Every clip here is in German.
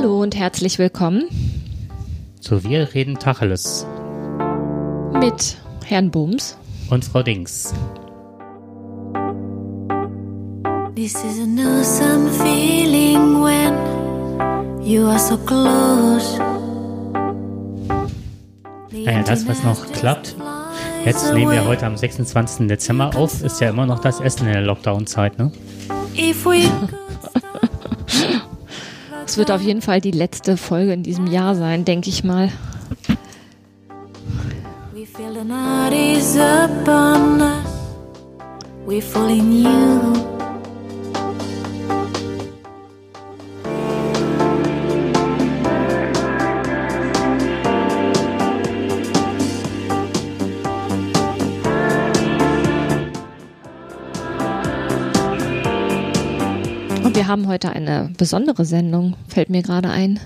Hallo und herzlich willkommen So, wir reden Tacheles mit Herrn Bums. und Frau Dings. This is an awesome feeling when you are so close. Naja, das, was noch klappt. Jetzt nehmen wir heute am 26. Dezember auf. Ist ja immer noch das Essen in der Lockdown-Zeit, ne? Wird auf jeden Fall die letzte Folge in diesem Jahr sein, denke ich mal. we feel the night is upon us, we fall in you. Haben heute eine besondere Sendung, fällt mir gerade ein.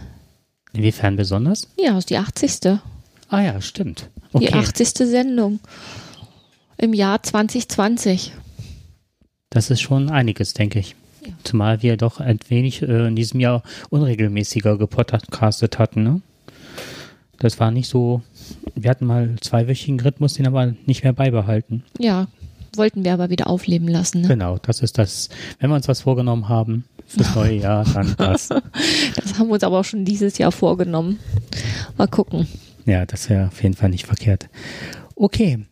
Inwiefern besonders? Ja, ist die 80. Ah ja, stimmt. Die Okay, 80. Sendung im Jahr 2020. das ist schon einiges, denke ich. Zumal wir doch ein wenig äh, in diesem Jahr unregelmäßiger gepodcastet hatten, ne? Das war nicht so, wir hatten mal zweiwöchigen Rhythmus, den aber nicht mehr beibehalten. Ja, wollten wir aber wieder aufleben lassen. Ne? Genau, das ist das, wenn wir uns was vorgenommen haben fürs neue Jahr, dann das. Das haben wir uns aber auch schon dieses Jahr vorgenommen. Mal gucken. Ja, das wäre auf jeden Fall nicht verkehrt. Okay.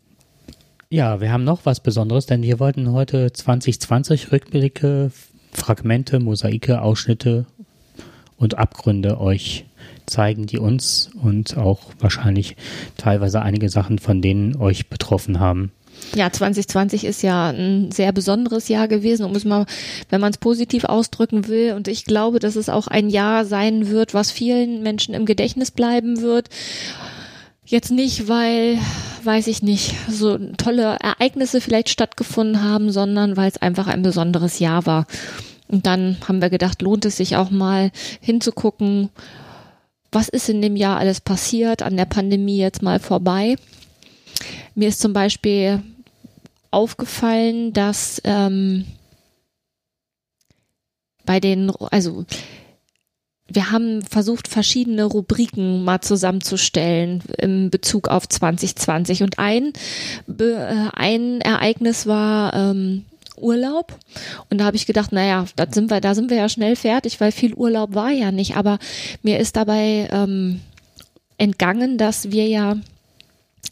Ja, wir haben noch was Besonderes, denn wir wollten heute 2020 Rückblicke, Fragmente, Mosaike, Ausschnitte und Abgründe euch zeigen, die uns und auch wahrscheinlich teilweise einige Sachen von denen euch betroffen haben. Ja, 2020 ist ja ein sehr besonderes Jahr gewesen, um es mal, wenn man es positiv ausdrücken will. Und ich glaube, dass es auch ein Jahr sein wird, was vielen Menschen im Gedächtnis bleiben wird. Jetzt nicht, weil, weiß ich nicht, so tolle Ereignisse vielleicht stattgefunden haben, sondern weil es einfach ein besonderes Jahr war. Und dann haben wir gedacht, lohnt es sich auch mal hinzugucken, was ist in dem Jahr alles passiert, an der Pandemie jetzt mal vorbei. Mir ist zum Beispiel aufgefallen, dass ähm, bei den, also wir haben versucht, verschiedene Rubriken mal zusammenzustellen im Bezug auf 2020. Und ein, äh, ein Ereignis war ähm, Urlaub. Und da habe ich gedacht, naja, da sind wir, da sind wir ja schnell fertig, weil viel Urlaub war ja nicht. Aber mir ist dabei ähm, entgangen, dass wir ja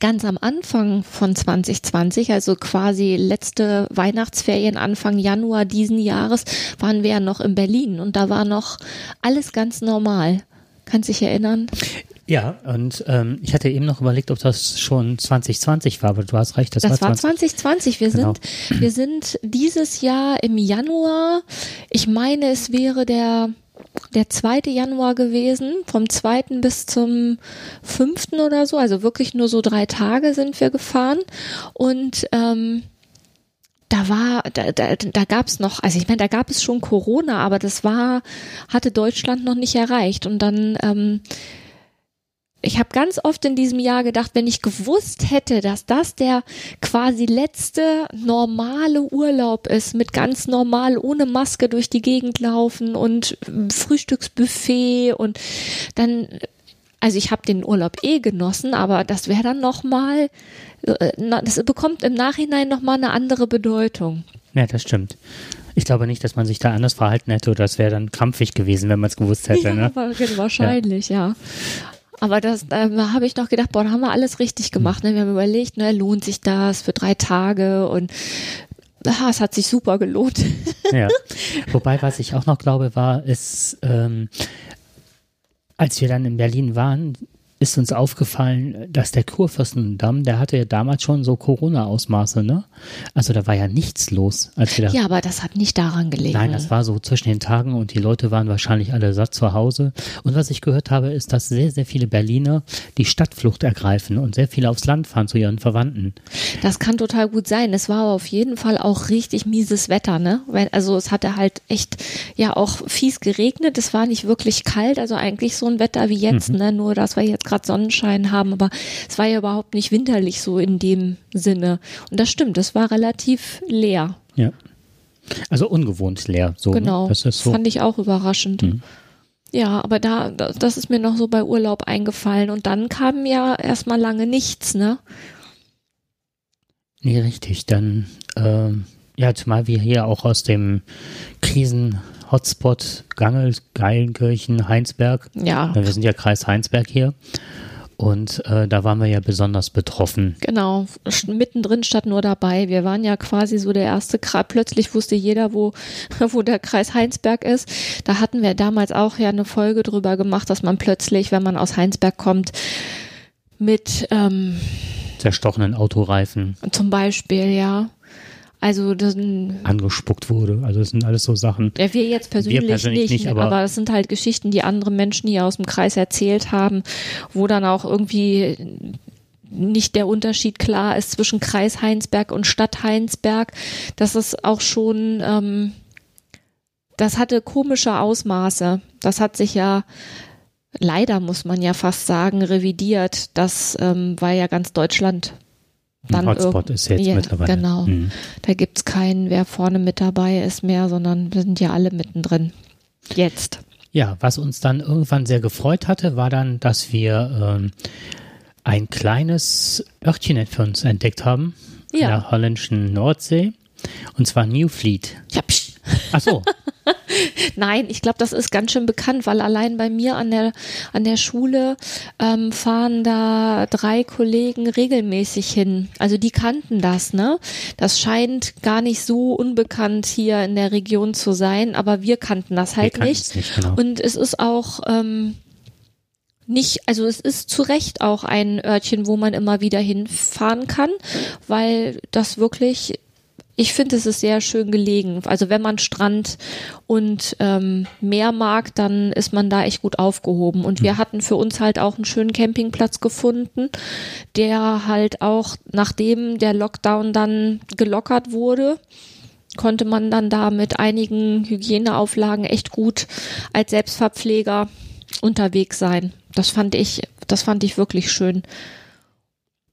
ganz am Anfang von 2020, also quasi letzte Weihnachtsferien Anfang Januar diesen Jahres, waren wir ja noch in Berlin und da war noch alles ganz normal. Kannst dich erinnern? Ja, und ähm, ich hatte eben noch überlegt, ob das schon 2020 war, aber du hast recht, das, Das war 20. 2020. Wir Genau. sind, wir sind dieses Jahr im Januar. Ich meine, es wäre der der 2. Januar gewesen, vom 2. bis zum 5. oder so, also wirklich nur so drei Tage sind wir gefahren und ähm, da war, da, da, da gab es noch, also ich meine, da gab es schon Corona, aber das war, hatte Deutschland noch nicht erreicht und dann ähm, ich habe ganz oft in diesem Jahr gedacht, wenn ich gewusst hätte, dass das der quasi letzte normale Urlaub ist, mit ganz normal ohne Maske durch die Gegend laufen und Frühstücksbuffet und dann, also ich habe den Urlaub eh genossen, aber das wäre dann nochmal, das bekommt im Nachhinein nochmal eine andere Bedeutung. Ja, das stimmt. Ich glaube nicht, dass man sich da anders verhalten hätte oder das wäre dann krampfig gewesen, wenn man es gewusst hätte. ja, ne? wa- wahrscheinlich, ja. Aber das, da habe ich noch gedacht, boah, da haben wir alles richtig gemacht. Ne? Wir haben überlegt, ne, lohnt sich das für drei Tage und ah, es hat sich super gelohnt. Ja. Wobei, was ich auch noch glaube, war, ist, ähm, als wir dann in Berlin waren, ist uns aufgefallen, dass der Kurfürstendamm, der hatte ja damals schon so Corona-Ausmaße, ne? Also da war ja nichts los, als wir da Ja, aber das hat nicht daran gelegen. Nein, das war so zwischen den Tagen und die Leute waren wahrscheinlich alle satt zu Hause. Und was ich gehört habe, ist, dass sehr, sehr viele Berliner die Stadtflucht ergreifen und sehr viele aufs Land fahren zu ihren Verwandten. Das kann total gut sein. Es war aber auf jeden Fall auch richtig mieses Wetter, ne? Also es hatte halt echt ja auch fies geregnet. Es war nicht wirklich kalt, also eigentlich so ein Wetter wie jetzt, ne? Nur dass wir jetzt gerade Sonnenschein haben, aber es war ja überhaupt nicht winterlich so in dem Sinne. Und das stimmt, es war relativ leer. Ja. Also ungewohnt leer. So, Genau. Ne? Das ist so. Fand ich auch überraschend. Ja, aber da, da- das ist mir noch so bei Urlaub eingefallen. Und dann kam ja erstmal lange nichts, ne? Nee, richtig. Dann, ähm, ja, zumal wir hier auch aus dem Krisen-Hotspot Gangel, Geilenkirchen, Heinsberg, Ja, wir sind ja Kreis Heinsberg hier. Und äh, da waren wir ja besonders betroffen. genau. Mittendrin statt nur dabei. Wir waren ja quasi so der erste Kreis. Plötzlich wusste jeder, wo, wo der Kreis Heinsberg ist. Da hatten wir damals auch ja eine Folge drüber gemacht, dass man plötzlich, wenn man aus Heinsberg kommt, mit ähm, Zerstochenen Autoreifen zum Beispiel, ja. Also das, angespuckt wurde. Also das sind alles so Sachen. Ja, wir jetzt persönlich, persönlich nicht, nicht, aber, aber- es sind halt Geschichten, die andere Menschen hier aus dem Kreis erzählt haben, wo dann auch irgendwie nicht der Unterschied klar ist zwischen Kreis Heinsberg und Stadt Heinsberg. Das ist auch schon, ähm, das hatte komische Ausmaße. Das hat sich ja leider, muss man ja fast sagen, revidiert. Das ähm, war ja ganz Deutschland. Ein Dann Hotspot irg- ist jetzt Ja, mittlerweile. Genau. Mhm. Da gibt's keinen, wer vorne mit dabei ist mehr, sondern wir sind ja alle mittendrin. Jetzt. Ja, was uns dann irgendwann sehr gefreut hatte, war dann, dass wir ähm, ein kleines Örtchen für uns entdeckt haben. In Ja. der holländischen Nordsee. Und zwar Newfleet. Ja, psch. Ach so, Nein, ich glaube, das ist ganz schön bekannt, weil allein bei mir an der an der Schule ähm, fahren da drei Kollegen regelmäßig hin. Also die kannten das, ne? Das scheint gar nicht so unbekannt hier in der Region zu sein, aber wir kannten das halt nicht. nicht, genau. Und es ist auch ähm, nicht, also es ist zu Recht auch ein Örtchen, wo man immer wieder hinfahren kann, weil das wirklich, ich finde, es ist sehr schön gelegen. Also wenn man Strand und ähm, Meer mag, dann ist man da echt gut aufgehoben. Und wir hatten für uns halt auch einen schönen Campingplatz gefunden, der halt auch, nachdem der Lockdown dann gelockert wurde, konnte man dann da mit einigen Hygieneauflagen echt gut als Selbstverpfleger unterwegs sein. Das fand ich, das fand ich wirklich schön.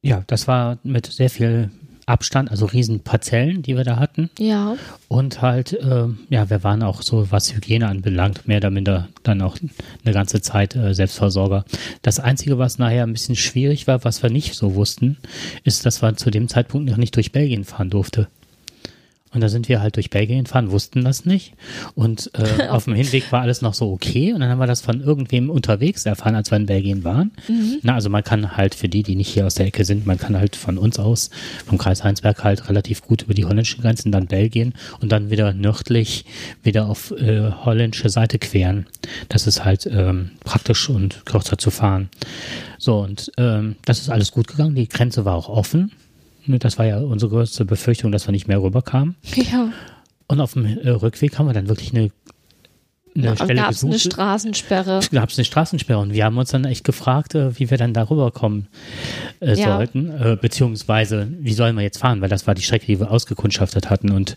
ja, das war mit sehr viel Abstand, also riesen Parzellen, die wir da hatten. Ja, Und halt, äh, ja, wir waren auch so, was Hygiene anbelangt, mehr oder minder dann auch eine ganze Zeit äh, Selbstversorger. Das Einzige, was nachher ein bisschen schwierig war, was wir nicht so wussten, ist, dass man zu dem Zeitpunkt noch nicht durch Belgien fahren durfte. Und da sind wir halt durch Belgien gefahren, wussten das nicht. Und äh, auf dem Hinweg war alles noch so okay. Und dann haben wir das von irgendwem unterwegs erfahren, als wir in Belgien waren. Na, also man kann halt für die, die nicht hier aus der Ecke sind, man kann halt von uns aus, vom Kreis Heinsberg halt relativ gut über die holländischen Grenzen, dann Belgien und dann wieder nördlich wieder auf äh, holländische Seite queren. Das ist halt ähm, praktisch und kürzer zu fahren. So, und ähm, das ist alles gut gegangen. Die Grenze war auch offen. Das war ja unsere größte Befürchtung, dass wir nicht mehr rüberkamen. ja. Und auf dem äh, Rückweg haben wir dann wirklich eine, eine Da Stelle gab es eine. Straßensperre. gab es eine Straßensperre und wir haben uns dann echt gefragt, äh, wie wir dann da rüberkommen äh, Ja. sollten, äh, beziehungsweise wie sollen wir jetzt fahren, weil das war die Strecke, die wir ausgekundschaftet hatten und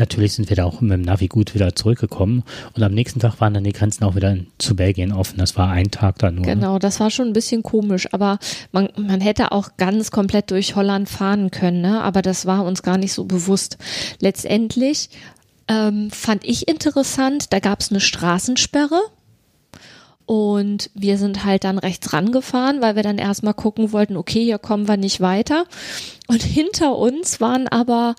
natürlich sind wir da auch mit dem Navi gut wieder zurückgekommen und am nächsten Tag waren dann die Grenzen auch wieder zu Belgien offen. Das war ein Tag dann nur. Genau, das war schon ein bisschen komisch, aber man, man hätte auch ganz komplett durch Holland fahren können, ne? aber das war uns gar nicht so bewusst. Letztendlich ähm, fand ich interessant, da gab es eine Straßensperre und wir sind halt dann rechts rangefahren, weil wir dann erstmal gucken wollten, okay, hier kommen wir nicht weiter. Und hinter uns waren aber,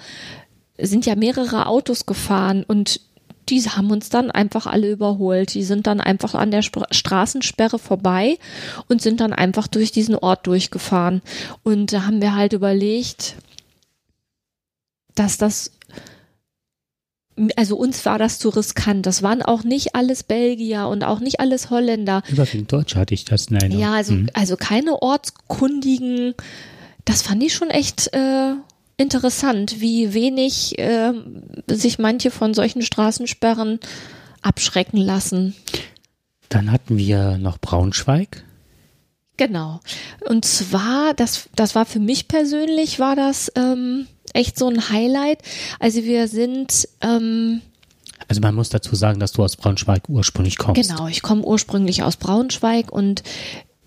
sind ja mehrere Autos gefahren und die haben uns dann einfach alle überholt. Die sind dann einfach an der Spr Straßensperre vorbei und sind dann einfach durch diesen Ort durchgefahren. Und da haben wir halt überlegt, dass das also uns war das zu riskant. Das waren auch nicht alles Belgier und auch nicht alles Holländer. Überwiegend Deutsche hatte ich das in Erinnerung. Ja, also, Mhm. also keine ortskundigen. Das fand ich schon echt äh, interessant, wie wenig äh, sich manche von solchen Straßensperren abschrecken lassen. Dann hatten wir noch Braunschweig. Genau. Und zwar, das, das war für mich persönlich, war das ähm, echt so ein Highlight. Also wir sind, ähm, Also man muss dazu sagen, dass du aus Braunschweig ursprünglich kommst. genau, ich komme ursprünglich aus Braunschweig und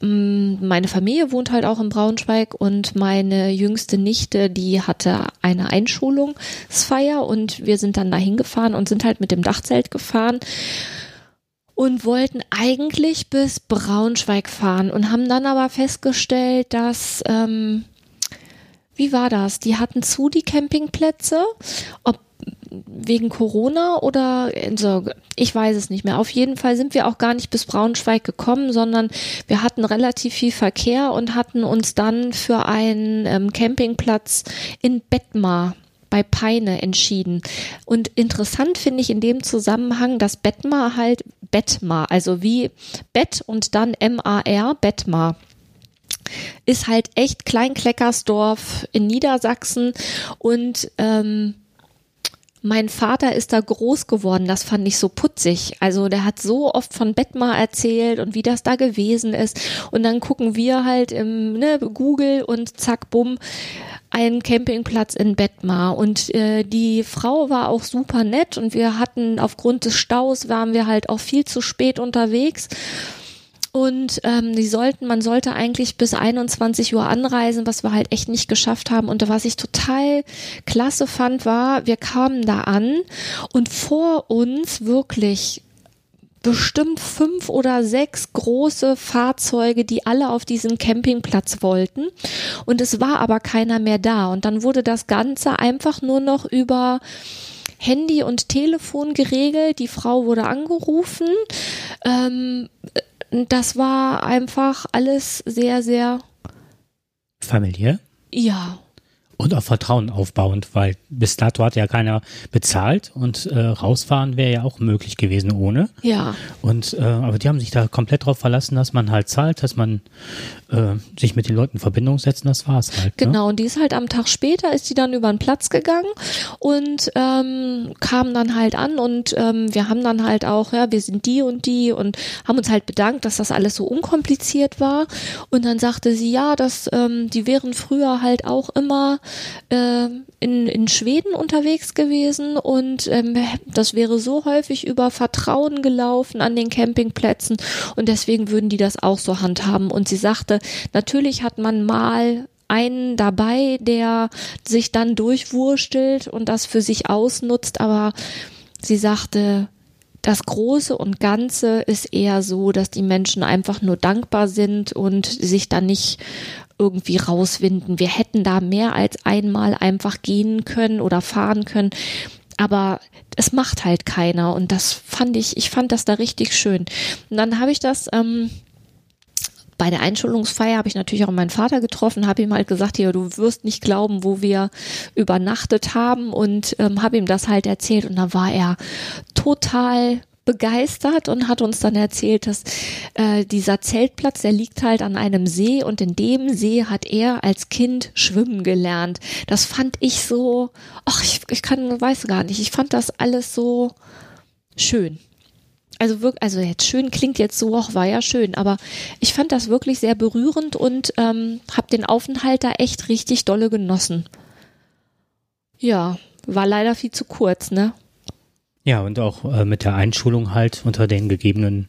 meine Familie wohnt halt auch in Braunschweig und meine jüngste Nichte, die hatte eine Einschulungsfeier und wir sind dann dahin gefahren und sind halt mit dem Dachzelt gefahren. und wollten eigentlich bis Braunschweig fahren und haben dann aber festgestellt, dass ähm, wie war das? Die hatten zu die Campingplätze, ob wegen Corona oder so, ich weiß es nicht mehr. Auf jeden Fall sind wir auch gar nicht bis Braunschweig gekommen, sondern wir hatten relativ viel Verkehr und hatten uns dann für einen ähm, Campingplatz in Bettmar bei Peine entschieden. Und interessant finde ich in dem Zusammenhang, dass Bettmar halt Bettmar, also wie Bett und dann M-A-R, Bettmar ist halt echt Kleinkleckersdorf in Niedersachsen und ähm, mein Vater ist da groß geworden, das fand ich so putzig. Also der hat so oft von Bettmar erzählt und wie das da gewesen ist. Und dann gucken wir halt im ne, Google und zack, bumm, ein Campingplatz in Bettmar. Und äh, die Frau war auch super nett und wir hatten aufgrund des Staus waren wir halt auch viel zu spät unterwegs. Und ähm, die sollten, man sollte eigentlich bis 21 Uhr anreisen, was wir halt echt nicht geschafft haben. Und was ich total klasse fand, war, wir kamen da an und vor uns wirklich bestimmt fünf oder sechs große Fahrzeuge, die alle auf diesen Campingplatz wollten. Und es war aber keiner mehr da. Und dann wurde das Ganze einfach nur noch über Handy und Telefon geregelt. Die Frau wurde angerufen. Ähm, das war einfach alles sehr, sehr familiär. Ja, und auch Vertrauen aufbauend, weil bis dato hat ja keiner bezahlt und äh, rausfahren wäre ja auch möglich gewesen ohne. Ja. Und äh, aber die haben sich da komplett darauf verlassen, dass man halt zahlt, dass man äh, sich mit den Leuten in Verbindung setzt das war's halt. Ne? Genau, und die ist halt am Tag später, ist die dann über den Platz gegangen und ähm, kam dann halt an und ähm, wir haben dann halt auch, ja, wir sind die und die und haben uns halt bedankt, dass das alles so unkompliziert war. Und dann sagte sie, ja, dass ähm, die wären früher halt auch immer äh, in, in Schweden unterwegs gewesen und ähm, das wäre so häufig über Vertrauen gelaufen an den Campingplätzen und deswegen würden die das auch so handhaben. Und sie sagte, natürlich hat man mal einen dabei, der sich dann durchwurstelt und das für sich ausnutzt, aber sie sagte, das Große und Ganze ist eher so, dass die Menschen einfach nur dankbar sind und sich dann nicht irgendwie rauswinden. Wir hätten da mehr als einmal einfach gehen können oder fahren können. Aber es macht halt keiner. Und das fand ich, ich fand das da richtig schön. Und dann habe ich das, ähm, bei der Einschulungsfeier habe ich natürlich auch meinen Vater getroffen, habe ihm halt gesagt, ja, du wirst nicht glauben, wo wir übernachtet haben und ähm, habe ihm das halt erzählt und da war er total begeistert und hat uns dann erzählt, dass äh, dieser Zeltplatz, der liegt halt an einem See und in dem See hat er als Kind schwimmen gelernt. Das fand ich so, ach, ich, ich kann, weiß gar nicht, ich fand das alles so schön. Also wirklich, also jetzt schön klingt jetzt so, ach, war ja schön, aber ich fand das wirklich sehr berührend und ähm, habe den Aufenthalt da echt richtig dolle genossen. Ja, war leider viel zu kurz, ne? Ja, und auch äh, mit der Einschulung halt unter den gegebenen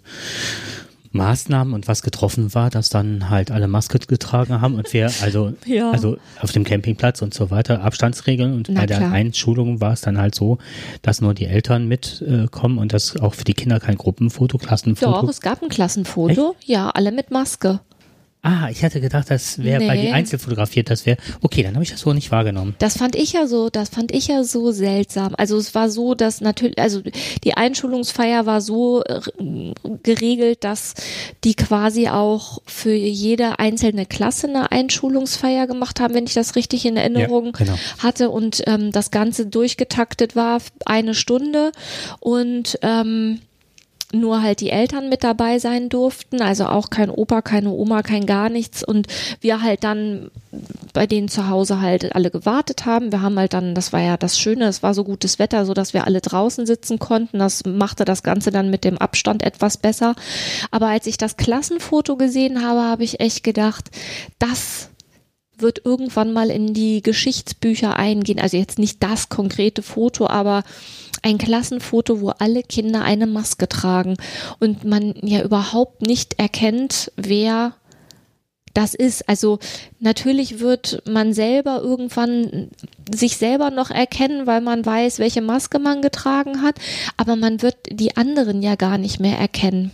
Maßnahmen und was getroffen war, dass dann halt alle Maske getragen haben und wir also ja. also auf dem Campingplatz und so weiter Abstandsregeln und Na bei der klar. Einschulung war es dann halt so, dass nur die Eltern mitkommen äh, und das auch für die Kinder kein Gruppenfoto, Klassenfoto. Doch, es gab ein Klassenfoto, Echt? ja, alle mit Maske. Ah, ich hatte gedacht, das wäre nee. bei die Einzel fotografiert, das wäre, okay, dann habe ich das so nicht wahrgenommen. Das fand ich ja so, das fand ich ja so seltsam. Also es war so, dass natürlich, also die Einschulungsfeier war so geregelt, dass die quasi auch für jede einzelne Klasse eine Einschulungsfeier gemacht haben, wenn ich das richtig in Erinnerung ja, genau. hatte und ähm, das Ganze durchgetaktet war, eine Stunde und ähm, nur halt die Eltern mit dabei sein durften, also auch kein Opa, keine Oma, kein gar nichts und wir halt dann bei denen zu Hause halt alle gewartet haben. Wir haben halt dann, das war ja das Schöne, es war so gutes Wetter, so dass wir alle draußen sitzen konnten. Das machte das Ganze dann mit dem Abstand etwas besser. Aber als ich das Klassenfoto gesehen habe, habe ich echt gedacht, das wird irgendwann mal in die Geschichtsbücher eingehen. Also jetzt nicht das konkrete Foto, aber ein Klassenfoto, wo alle Kinder eine Maske tragen und man ja überhaupt nicht erkennt, wer das ist. Also natürlich wird man selber irgendwann sich selber noch erkennen, weil man weiß, welche Maske man getragen hat, aber man wird die anderen ja gar nicht mehr erkennen.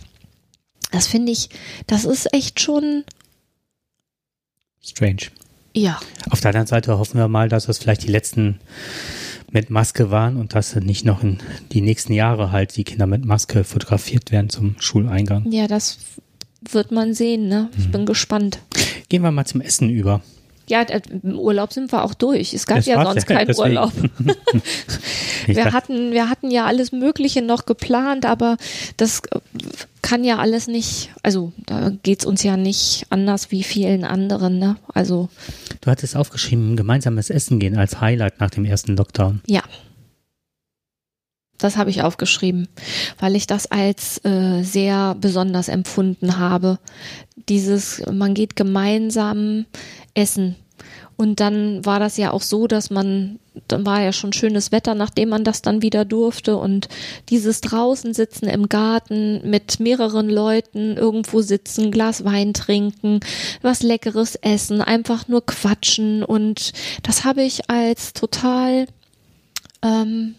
Das finde ich, das ist echt schon Strange. ja. Auf der anderen Seite hoffen wir mal, dass das vielleicht die letzten mit Maske waren und dass nicht noch in die nächsten Jahre halt die Kinder mit Maske fotografiert werden zum Schuleingang. Ja, das wird man sehen, ne? Ich bin gespannt. Gehen wir mal zum Essen über. Ja, d- im Urlaub sind wir auch durch. Es gab Das ja sonst ja, keinen deswegen. Urlaub. Wir hatten, wir hatten ja alles Mögliche noch geplant, aber das äh, kann ja alles nicht, also da geht's uns ja nicht anders wie vielen anderen, ne? Also Du hattest aufgeschrieben, gemeinsames Essen gehen als Highlight nach dem ersten Lockdown. ja. Das habe ich aufgeschrieben, weil ich das als äh, sehr besonders empfunden habe. Dieses, man geht gemeinsam essen. Und dann war das ja auch so, dass man, dann war ja schon schönes Wetter, nachdem man das dann wieder durfte. Und dieses draußen sitzen im Garten mit mehreren Leuten, irgendwo sitzen, Glas Wein trinken, was Leckeres essen, einfach nur quatschen. Und das habe ich als total ähm,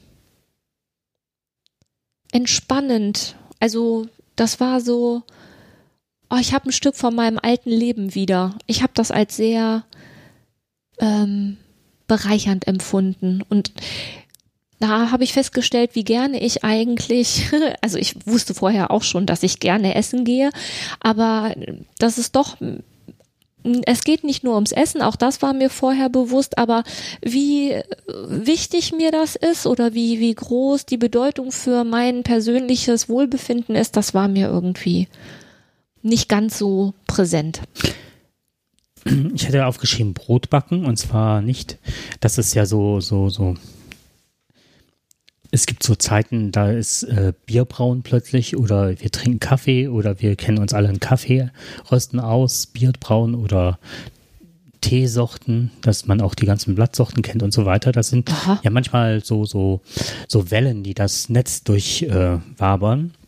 entspannend. Also das war so, oh, ich habe ein Stück von meinem alten Leben wieder. Ich habe das als sehr ähm, bereichernd empfunden und da habe ich festgestellt, wie gerne ich eigentlich, also ich wusste vorher auch schon, dass ich gerne essen gehe, aber das ist doch es geht nicht nur ums Essen, auch das war mir vorher bewusst, aber wie wichtig mir das ist oder wie, wie groß die Bedeutung für mein persönliches Wohlbefinden ist, das war mir irgendwie nicht ganz so präsent. Ich hatte aufgeschrieben Brot backen und zwar nicht, das ist ja so, so, so. Es gibt so Zeiten, da ist äh, Bierbrauen plötzlich oder wir trinken Kaffee oder wir kennen uns alle in Kaffee rösten aus, Bierbrauen oder Teesorten, dass man auch die ganzen Blattsorten kennt und so weiter. Das sind Aha. ja manchmal so, so, so Wellen, die das Netz durchwabern. Äh.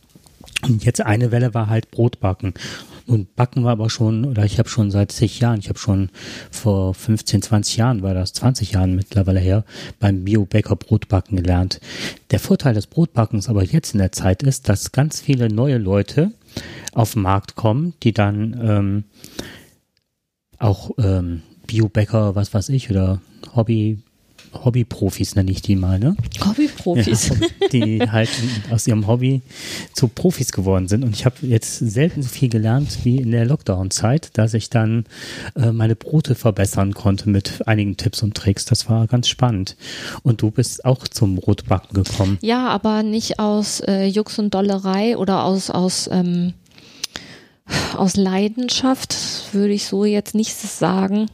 Und jetzt eine Welle war halt Brotbacken. Nun backen wir aber schon, oder ich habe schon seit zig Jahren, ich habe schon vor 15, 20 Jahren, war das 20 Jahren mittlerweile her, beim Biobäcker Brotbacken gelernt. Der Vorteil des Brotbackens aber jetzt in der Zeit ist, dass ganz viele neue Leute auf den Markt kommen, die dann ähm, auch ähm, Biobäcker, was weiß ich, oder Hobby, Hobbyprofis nenne ich die mal, ne? Hobbyprofis. Ja, die halt aus ihrem Hobby zu Profis geworden sind. Und ich habe jetzt selten so viel gelernt wie in der Lockdown-Zeit, dass ich dann äh, meine Brote verbessern konnte mit einigen Tipps und Tricks. Das war ganz spannend. Und du bist auch zum Brotbacken gekommen. Ja, aber nicht aus äh, Jux und Dollerei oder aus, aus, ähm, aus Leidenschaft, würde ich so jetzt nicht sagen.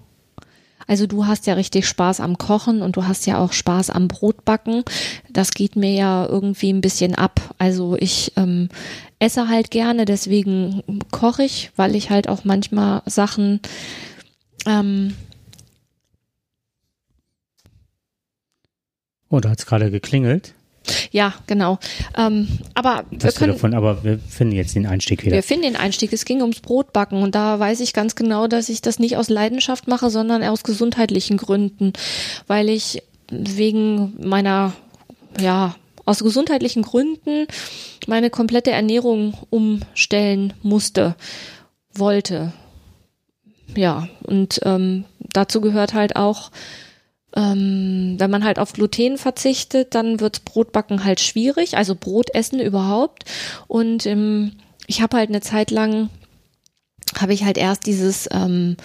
Also du hast ja richtig Spaß am Kochen und du hast ja auch Spaß am Brotbacken. Das geht mir ja irgendwie ein bisschen ab. Also ich ähm, esse halt gerne, deswegen koche ich, weil ich halt auch manchmal Sachen ähm, Oh, da hat es gerade geklingelt, ja, genau. Ähm, aber wir das können, Telefon, aber wir finden jetzt den Einstieg wieder. Wir finden den Einstieg. Es ging ums Brotbacken und da weiß ich ganz genau, dass ich das nicht aus Leidenschaft mache, sondern aus gesundheitlichen Gründen, weil ich wegen meiner, ja, aus gesundheitlichen Gründen meine komplette Ernährung umstellen musste, wollte. Ja, und ähm, dazu gehört halt auch, ähm, wenn man halt auf Gluten verzichtet, dann wird Brotbacken halt schwierig, also Brotessen überhaupt. Und ähm, ich habe halt eine Zeit lang, habe ich halt erst dieses, ähm,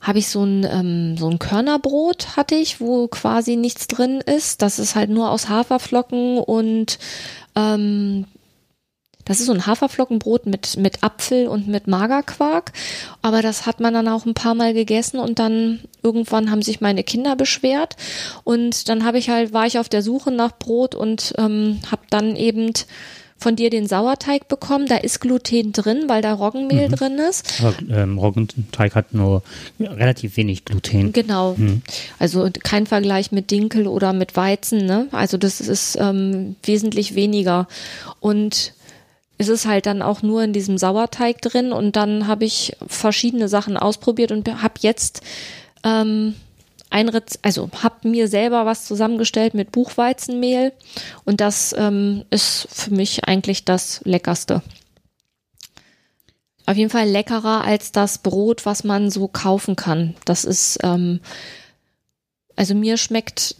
habe ich so ein, ähm, so ein Körnerbrot hatte ich, wo quasi nichts drin ist. Das ist halt nur aus Haferflocken und ähm, das ist so ein Haferflockenbrot mit, mit Apfel und mit Magerquark. Aber das hat man dann auch ein paar Mal gegessen und dann irgendwann haben sich meine Kinder beschwert. Und dann habe ich halt, war ich auf der Suche nach Brot und ähm, habe dann eben von dir den Sauerteig bekommen. Da ist Gluten drin, weil da Roggenmehl drin ist. Aber ähm, Roggenteig hat nur relativ wenig Gluten. Genau. Mhm. Also kein Vergleich mit Dinkel oder mit Weizen. Ne? Also das ist ähm, wesentlich weniger. Und ist es halt dann auch nur in diesem Sauerteig drin und dann habe ich verschiedene Sachen ausprobiert und habe jetzt ähm, ein Rez also habe mir selber was zusammengestellt mit Buchweizenmehl und das ähm, ist für mich eigentlich das Leckerste. Auf jeden Fall leckerer als das Brot, was man so kaufen kann. Das ist, ähm, also mir schmeckt,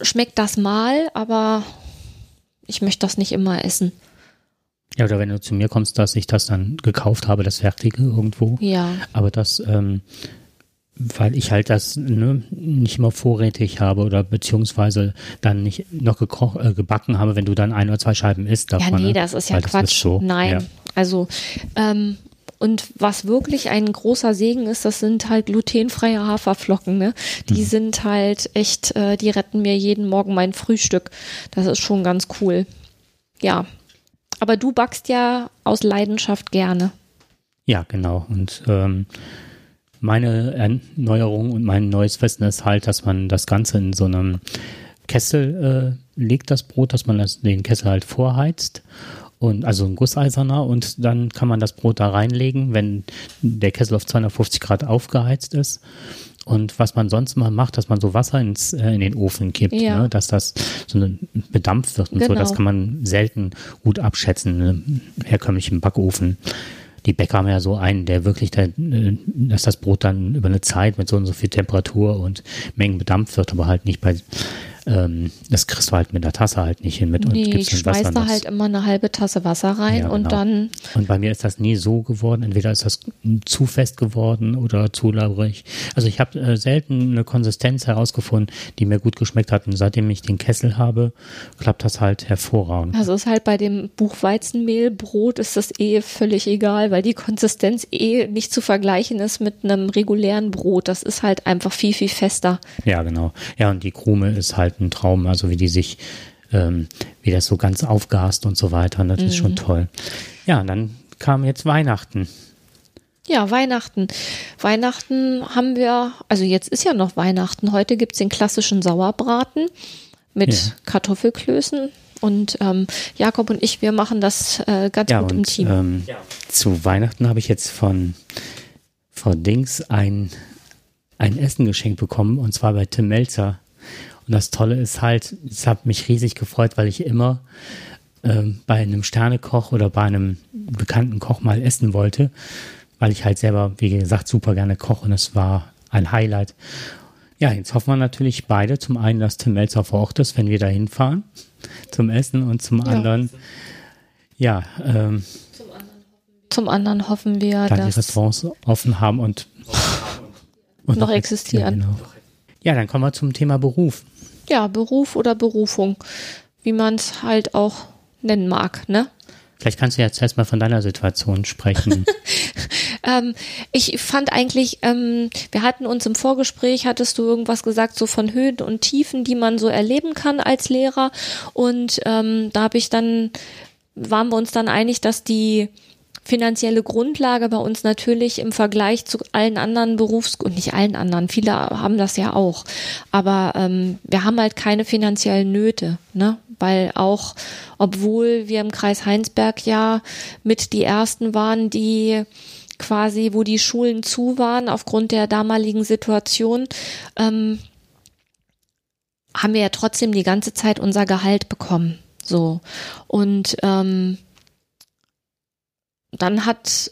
schmeckt das mal, aber ich möchte das nicht immer essen. Ja, oder wenn du zu mir kommst, dass ich das dann gekauft habe, das Fertige irgendwo. Ja. Aber das, ähm, weil ich halt das ne, nicht immer vorrätig habe oder beziehungsweise dann nicht noch gekoch, äh, gebacken habe, wenn du dann ein oder zwei Scheiben isst davon. Ja, nee, ne? das ist ja Weil Quatsch. ist so, Nein. Ja. Also, ähm, und was wirklich ein großer Segen ist, das sind halt glutenfreie Haferflocken, ne? Die Mhm. sind halt echt, äh, die retten mir jeden Morgen mein Frühstück. Das ist schon ganz cool. Ja. Aber du backst ja aus Leidenschaft gerne. Ja, genau. Und ähm, meine Erneuerung und mein neues Wissen ist halt, dass man das Ganze in so einem Kessel äh, legt, das Brot, dass man das, den Kessel halt vorheizt. Und also ein gusseiserner und dann kann man das Brot da reinlegen, wenn der Kessel auf 250 Grad aufgeheizt ist. Und was man sonst mal macht, dass man so Wasser ins, äh, in den Ofen kippt, Ja. ne, dass das so eine, bedampft wird und so. Genau. Das kann man selten gut abschätzen im herkömmlichen Backofen. Die Bäcker haben ja so einen, der wirklich, da, äh, dass das Brot dann über eine Zeit mit so und so viel Temperatur und Mengen bedampft wird, aber halt nicht bei, ähm, das kriegst du halt mit der Tasse halt nicht hin mit und Nee, ich in Wasser schmeiß da halt immer eine halbe Tasse Wasser rein Ja, und genau. dann, Und bei mir ist das nie so geworden. Entweder ist das zu fest geworden oder zu labrig. Also ich habe äh, selten eine Konsistenz herausgefunden, die mir gut geschmeckt hat. Und seitdem ich den Kessel habe, klappt das halt hervorragend. also ist halt bei dem Buchweizenmehlbrot ist das eh völlig egal, weil die Konsistenz eh nicht zu vergleichen ist mit einem regulären Brot. Das ist halt einfach viel, viel fester. Ja, genau. Ja, und die Krume ist halt ein Traum, also wie die sich, ähm, wie das so ganz aufgast und so weiter. Und das ist schon toll. Ja, und dann kam jetzt Weihnachten. Ja, Weihnachten. Weihnachten haben wir, also jetzt ist ja noch Weihnachten. Heute gibt's den klassischen Sauerbraten mit Ja. Kartoffelklößen. Und ähm, Jakob und ich, wir machen das äh, ganz Ja, gut im und Team. ähm, zu Weihnachten habe ich jetzt von Frau Dings ein, ein Essen geschenkt bekommen und zwar bei Tim Melzer. Und das Tolle ist halt, es hat mich riesig gefreut, weil ich immer ähm, bei einem Sternekoch oder bei einem bekannten Koch mal essen wollte, weil ich halt selber, wie gesagt, super gerne koche und es war ein Highlight. Ja, jetzt hoffen wir natürlich beide. Zum einen, dass Tim Melzer vor Ort ist, wenn wir da hinfahren zum Essen und zum anderen, ja, ähm, Zum anderen hoffen wir, dann die dass Restaurants offen haben und, und Noch existieren. Genau. Ja, dann kommen wir zum Thema Beruf. Ja Beruf oder Berufung, wie man es halt auch nennen mag, ne? Vielleicht kannst du jetzt erstmal von deiner Situation sprechen. Ähm, ich fand eigentlich, ähm, wir hatten uns im Vorgespräch, hattest du irgendwas gesagt, so von Höhen und Tiefen, die man so erleben kann als Lehrer. Und ähm, da habe ich dann, waren wir uns dann einig, dass die finanzielle Grundlage bei uns natürlich im Vergleich zu allen anderen Berufs und nicht allen anderen, viele haben das ja auch, aber ähm, wir haben halt keine finanziellen Nöte, ne? Weil auch, obwohl wir im Kreis Heinsberg ja mit die ersten waren, die quasi, wo die Schulen zu waren aufgrund der damaligen Situation, ähm, haben wir ja trotzdem die ganze Zeit unser Gehalt bekommen. So. Und ähm, dann hat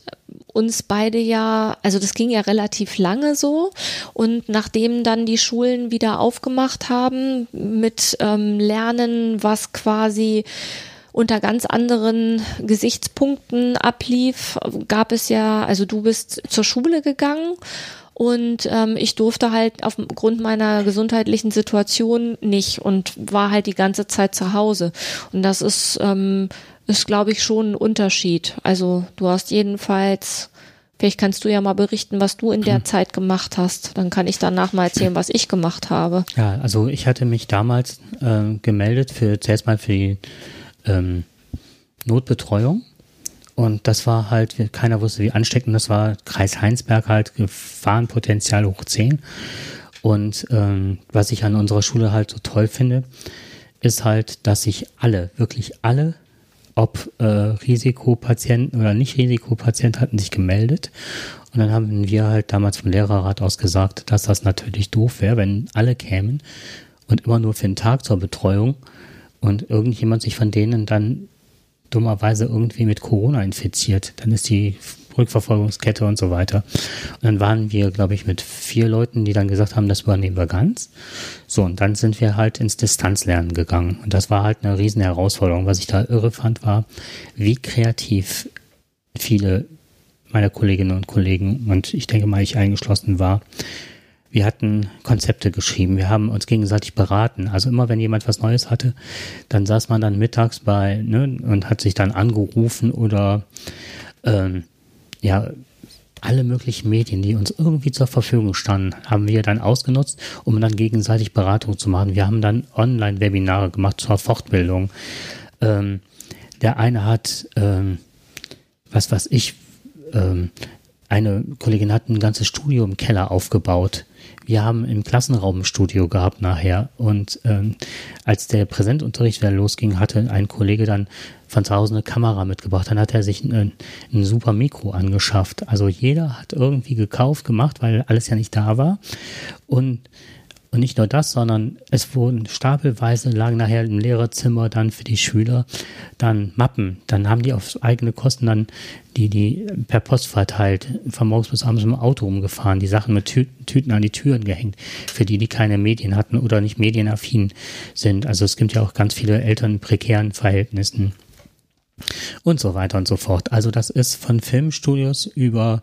uns beide ja, also das ging ja relativ lange so. Und nachdem dann die Schulen wieder aufgemacht haben mit ähm, Lernen, was quasi unter ganz anderen Gesichtspunkten ablief, gab es ja, also du bist zur Schule gegangen und ähm, ich durfte halt aufgrund meiner gesundheitlichen Situation nicht und war halt die ganze Zeit zu Hause. Und das ist, ähm, ist glaube ich, schon ein Unterschied. Also du hast jedenfalls, vielleicht kannst du ja mal berichten, was du in der Zeit gemacht hast. Dann kann ich danach mal erzählen, was ich gemacht habe. Ja, also ich hatte mich damals äh, gemeldet für zuerst mal für die ähm, Notbetreuung. Und das war halt, keiner wusste, wie ansteckend das war. Kreis Heinsberg halt, Gefahrenpotenzial hoch 10. Und ähm, was ich an unserer Schule halt so toll finde, ist halt, dass sich alle, wirklich alle ob äh, Risikopatienten oder nicht Risikopatienten hatten sich gemeldet. Und dann haben wir halt damals vom Lehrerrat aus gesagt, dass das natürlich doof wäre, wenn alle kämen und immer nur für einen Tag zur Betreuung und irgendjemand sich von denen dann dummerweise irgendwie mit Corona infiziert. Dann ist die Rückverfolgungskette und so weiter. Und dann waren wir, glaube ich, mit vier Leuten, die dann gesagt haben, das übernehmen wir ganz. So, und dann sind wir halt ins Distanzlernen gegangen. Und das war halt eine riesen Herausforderung. Was ich da irre fand, war, wie kreativ viele meiner Kolleginnen und Kollegen und ich denke mal, ich eingeschlossen war, wir hatten Konzepte geschrieben, wir haben uns gegenseitig beraten. Also immer wenn jemand was Neues hatte, dann saß man dann mittags bei ne, und hat sich dann angerufen oder ähm, ja, alle möglichen Medien, die uns irgendwie zur Verfügung standen, haben wir dann ausgenutzt, um dann gegenseitig Beratung zu machen. Wir haben dann Online-Webinare gemacht zur Fortbildung. Ähm, der eine hat, ähm, was weiß ich, ähm, eine Kollegin hat ein ganzes Studio im Keller aufgebaut. Wir haben im Klassenraum ein Studio gehabt nachher. Und ähm, als der Präsentunterricht wieder losging, hatte ein Kollege dann von zu Hause eine Kamera mitgebracht. Dann hat er sich ein, ein super Mikro angeschafft. Also jeder hat irgendwie gekauft, gemacht, weil alles ja nicht da war. Und und nicht nur das, sondern es wurden stapelweise, lagen nachher im Lehrerzimmer dann für die Schüler dann Mappen. Dann haben die auf eigene Kosten dann die, die per Post verteilt, von morgens bis abends im Auto rumgefahren, die Sachen mit Tü Tüten an die Türen gehängt, für die, die keine Medien hatten oder nicht medienaffin sind. Also es gibt ja auch ganz viele Eltern in prekären Verhältnissen und so weiter und so fort. Also das ist von Filmstudios über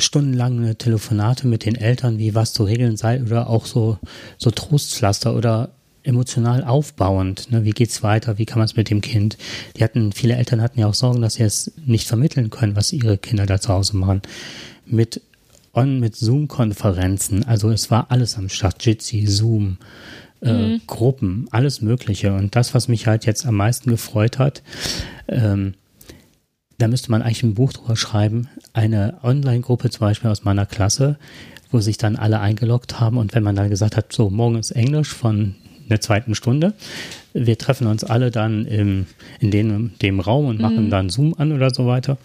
stundenlange Telefonate mit den Eltern, wie was zu regeln sei, oder auch so, so Trostpflaster oder emotional aufbauend. Ne? Wie geht's weiter? Wie kann man es mit dem Kind? Die hatten, viele Eltern hatten ja auch Sorgen, dass sie es nicht vermitteln können, was ihre Kinder da zu Hause machen. Mit on, mit Zoom-Konferenzen. Also es war alles am Start. Jitsi, Zoom, äh, mhm. Gruppen, alles Mögliche. Und das, was mich halt jetzt am meisten gefreut hat, ähm, da müsste man eigentlich ein Buch drüber schreiben. Eine Online-Gruppe zum Beispiel aus meiner Klasse, wo sich dann alle eingeloggt haben und wenn man dann gesagt hat, so morgen ist Englisch von der zweiten Stunde. Wir treffen uns alle dann im, in dem, dem Raum und machen mhm. dann Zoom an oder so weiter.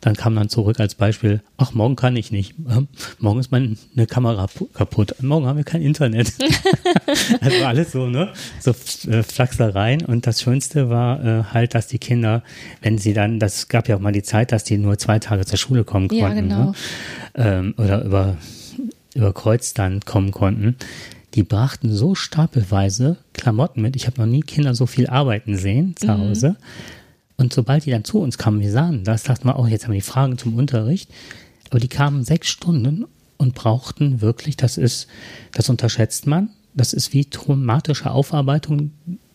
Dann kam dann zurück als Beispiel, ach, morgen kann ich nicht. Morgen ist meine Kamera kaputt. Morgen haben wir kein Internet. also alles so, ne? So äh, Flachsereien. Und das Schönste war äh, halt, dass die Kinder, wenn sie dann, das gab ja auch mal die Zeit, dass die nur zwei Tage zur Schule kommen konnten. Ja, genau. Ne? Ähm, oder über, über Kreuz dann kommen konnten die brachten so stapelweise Klamotten mit. Ich habe noch nie Kinder so viel arbeiten sehen zu mhm. Hause. Und sobald die dann zu uns kamen, wir sahen das, dachten wir auch, jetzt haben wir die Fragen zum Unterricht. Aber die kamen sechs Stunden und brauchten wirklich, das ist, das unterschätzt man, das ist wie traumatische Aufarbeitung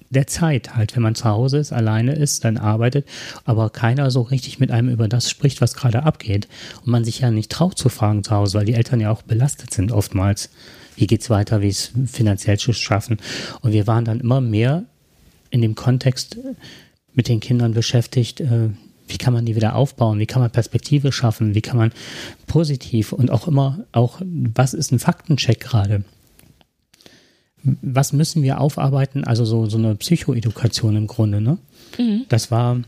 der Zeit halt, wenn man zu Hause ist, alleine ist, dann arbeitet, aber keiner so richtig mit einem über das spricht, was gerade abgeht. Und man sich ja nicht traut zu fragen zu Hause, weil die Eltern ja auch belastet sind oftmals wie geht's weiter, wie es finanziell zu schaffen. Und wir waren dann immer mehr in dem Kontext mit den Kindern beschäftigt, äh, wie kann man die wieder aufbauen, wie kann man Perspektive schaffen, wie kann man positiv und auch immer, auch, was ist ein Faktencheck gerade? Was müssen wir aufarbeiten? Also so, so eine Psychoedukation im Grunde, ne? Mhm. Das war,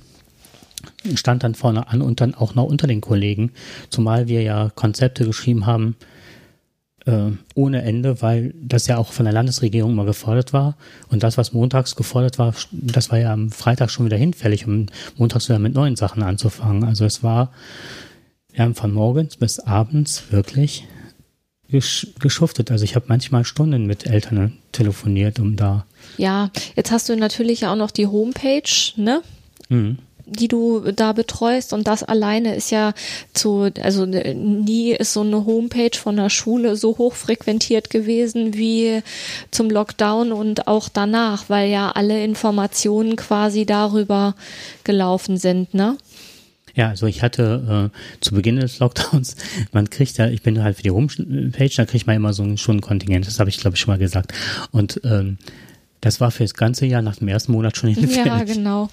stand dann vorne an und dann auch noch unter den Kollegen, zumal wir ja Konzepte geschrieben haben, äh, ohne Ende, weil das ja auch von der Landesregierung mal gefordert war. Und das, was montags gefordert war, das war ja am Freitag schon wieder hinfällig, um montags wieder mit neuen Sachen anzufangen. Also es war, wir haben von morgens bis abends wirklich gesch geschuftet. Also ich habe manchmal Stunden mit Eltern telefoniert, um da. Ja, jetzt hast du natürlich auch noch die Homepage, ne? Mhm die du da betreust und das alleine ist ja zu, also nie ist so eine Homepage von der Schule so hoch frequentiert gewesen wie zum Lockdown und auch danach, weil ja alle Informationen quasi darüber gelaufen sind, ne? Ja, also ich hatte äh, zu Beginn des Lockdowns, man kriegt ja, ich bin halt für die Homepage, da kriegt man immer so ein Stundenkontingent, das habe ich glaube ich schon mal gesagt. Und ähm, Das war für das ganze Jahr nach dem ersten Monat schon hinfällig. Ja, genau.